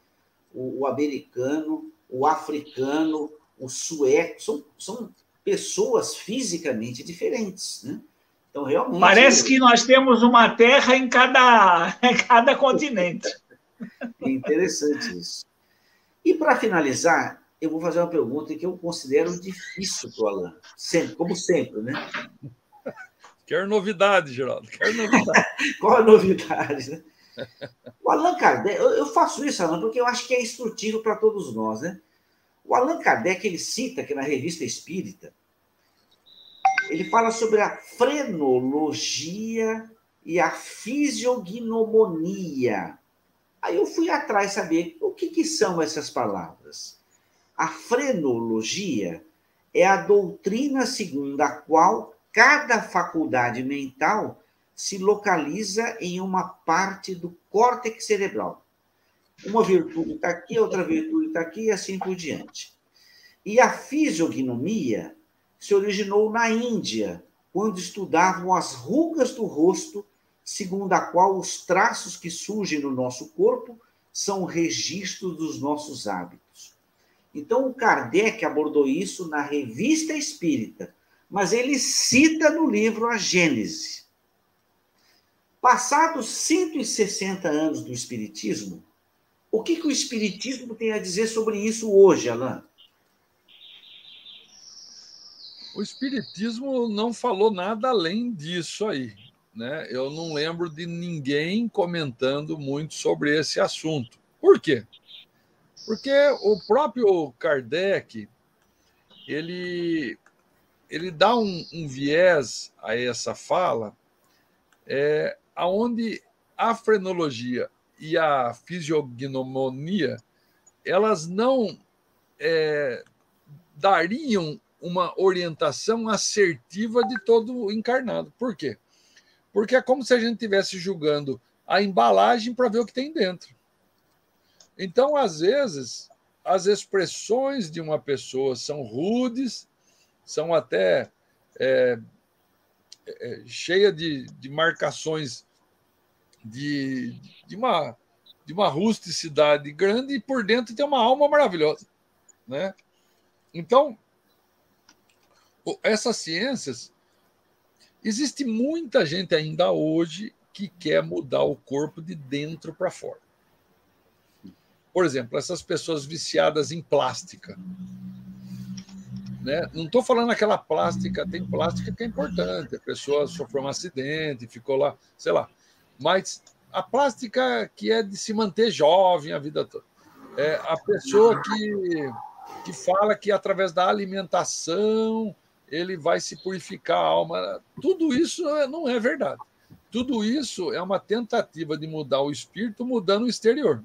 o, o, americano, o africano, o sueco, são, são pessoas fisicamente diferentes, né? Então, realmente. Parece que nós temos uma terra em cada, em cada continente. É interessante isso. E para finalizar, eu vou fazer uma pergunta que eu considero difícil para o Alan, sempre, como sempre, né? Quer novidade, Geraldo, quer novidade. Qual a novidade, né? O Allan Kardec, eu faço isso, Allan, porque eu acho que é instrutivo para todos nós, né? O Allan Kardec, ele cita aqui na Revista Espírita, ele fala sobre a frenologia e a fisiognomonia. Aí eu fui atrás saber o que, que são essas palavras. A frenologia é a doutrina segundo a qual cada faculdade mental se localiza em uma parte do córtex cerebral. Uma virtude está aqui, outra virtude está aqui, e assim por diante. E a fisiognomia se originou na Índia, quando estudavam as rugas do rosto, segundo a qual os traços que surgem no nosso corpo são registros dos nossos hábitos. Então, o Kardec abordou isso na Revista Espírita, mas ele cita no livro A Gênese. Passados 160 anos do Espiritismo, o que, que o Espiritismo tem a dizer sobre isso hoje, Alain? O Espiritismo não falou nada além disso aí. Né? Eu não lembro de ninguém comentando muito sobre esse assunto. Por quê? Porque o próprio Kardec ele ele dá um, um viés a essa fala, é, aonde a frenologia e a fisiognomonia elas não é, dariam uma orientação assertiva de todo encarnado. Por quê? Porque é como se a gente estivesse julgando a embalagem para ver o que tem dentro. Então, às vezes, as expressões de uma pessoa são rudes, são até é, é, cheia de, de marcações de, de, uma, de uma rusticidade grande e por dentro tem uma alma maravilhosa. Né? Então, essas ciências, existe muita gente ainda hoje que quer mudar o corpo de dentro para fora. Por exemplo, essas pessoas viciadas em plástica. Né? Não estou falando aquela plástica, tem plástica que é importante, a pessoa sofreu um acidente, ficou lá, sei lá. Mas a plástica que é de se manter jovem a vida toda. É a pessoa que, que fala que através da alimentação ele vai se purificar a alma. Tudo isso não é verdade. Tudo isso é uma tentativa de mudar o espírito mudando o exterior.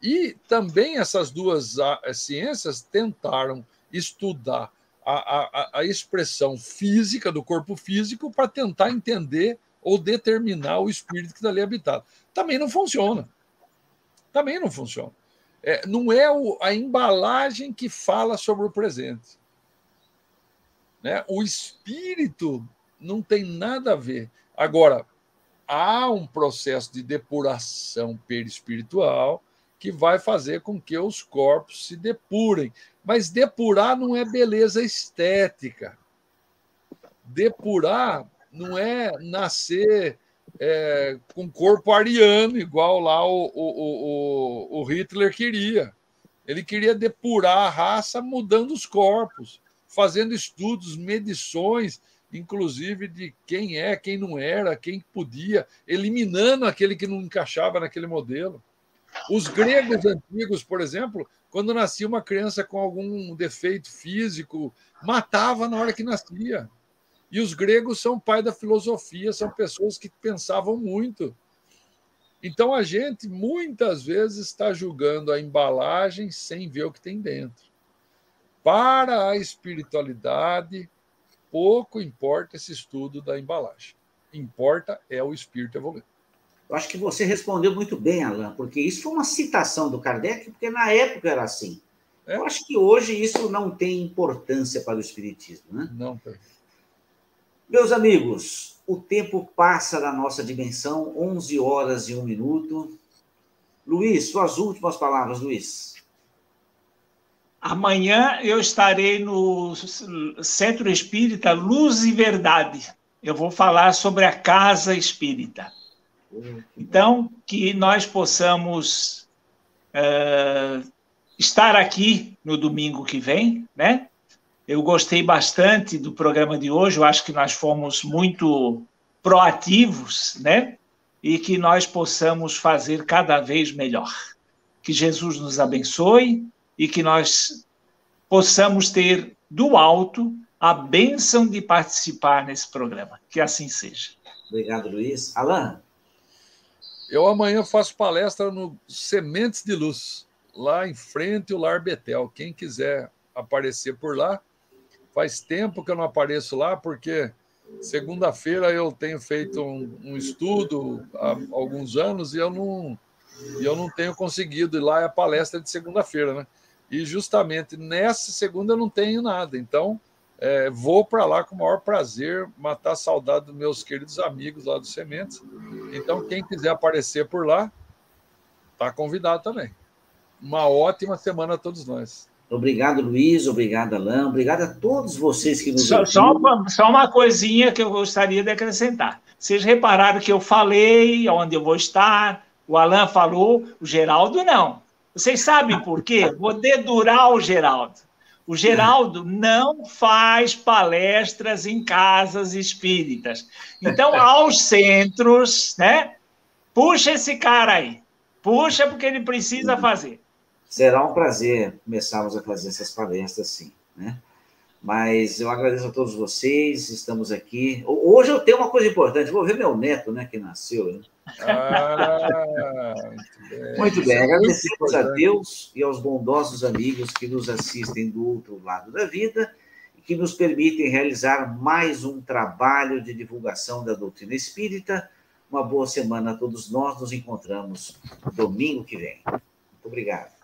E também essas duas ah, ciências tentaram estudar a, a, a expressão física do corpo físico para tentar entender ou determinar o espírito que está ali habitado. Também não funciona. Também não funciona. É, não é o, a embalagem que fala sobre o presente. Né? O espírito não tem nada a ver. Agora, há um processo de depuração perispiritual que vai fazer com que os corpos se depurem. Mas depurar não é beleza estética. Depurar não é nascer é, com corpo ariano, igual lá o, o, o, o Hitler queria. Ele queria depurar a raça mudando os corpos, fazendo estudos, medições, inclusive de quem é, quem não era, quem podia, eliminando aquele que não encaixava naquele modelo. Os gregos antigos, por exemplo, quando nascia uma criança com algum defeito físico, matava na hora que nascia. E os gregos são pai da filosofia, são pessoas que pensavam muito. Então a gente muitas vezes está julgando a embalagem sem ver o que tem dentro. Para a espiritualidade, pouco importa esse estudo da embalagem. Importa é o espírito evoluindo. Eu acho que você respondeu muito bem, Alain, porque isso foi uma citação do Kardec, porque na época era assim. É. Eu acho que hoje isso não tem importância para o Espiritismo. Né? Não tem. Meus amigos, o tempo passa na nossa dimensão, 11 horas e 1 minuto. Luiz, suas últimas palavras, Luiz. Amanhã eu estarei no Centro Espírita Luz e Verdade. Eu vou falar sobre a Casa Espírita. Então, que nós possamos uh, estar aqui no domingo que vem, né? Eu gostei bastante do programa de hoje, eu acho que nós fomos muito proativos, né? E que nós possamos fazer cada vez melhor. Que Jesus nos abençoe e que nós possamos ter do alto a bênção de participar nesse programa. Que assim seja. Obrigado, Luiz. Alain? Eu amanhã faço palestra no Sementes de Luz, lá em frente ao Lar Betel. Quem quiser aparecer por lá, faz tempo que eu não apareço lá, porque segunda-feira eu tenho feito um, um, estudo há alguns anos e eu não, eu não tenho conseguido ir lá é a palestra de segunda-feira, né? E justamente nessa segunda eu não tenho nada. Então, é, vou para lá com o maior prazer, matar a saudade dos meus queridos amigos lá do Sementes. Então, quem quiser aparecer por lá, está convidado também. Uma ótima semana a todos nós. Obrigado, Luiz. Obrigado, Alain. Obrigado a todos vocês que nos só, só uma, só uma coisinha que eu gostaria de acrescentar. Vocês repararam que eu falei onde eu vou estar, o Alain falou, o Geraldo não. Vocês sabem por quê? Vou dedurar o Geraldo. O Geraldo não faz palestras em casas espíritas. Então, aos centros, né? Puxa esse cara aí. Puxa, porque ele precisa fazer. Será um prazer começarmos a fazer essas palestras, sim. Né? Mas eu agradeço a todos vocês, estamos aqui. Hoje eu tenho uma coisa importante, vou ver meu neto, né, que nasceu. Né? Ah, muito bem. Muito bem, agradecemos a Deus e aos bondosos amigos que nos assistem do outro lado da vida e que nos permitem realizar mais um trabalho de divulgação da doutrina espírita. Uma boa semana a todos nós, nos encontramos domingo que vem. Muito obrigado.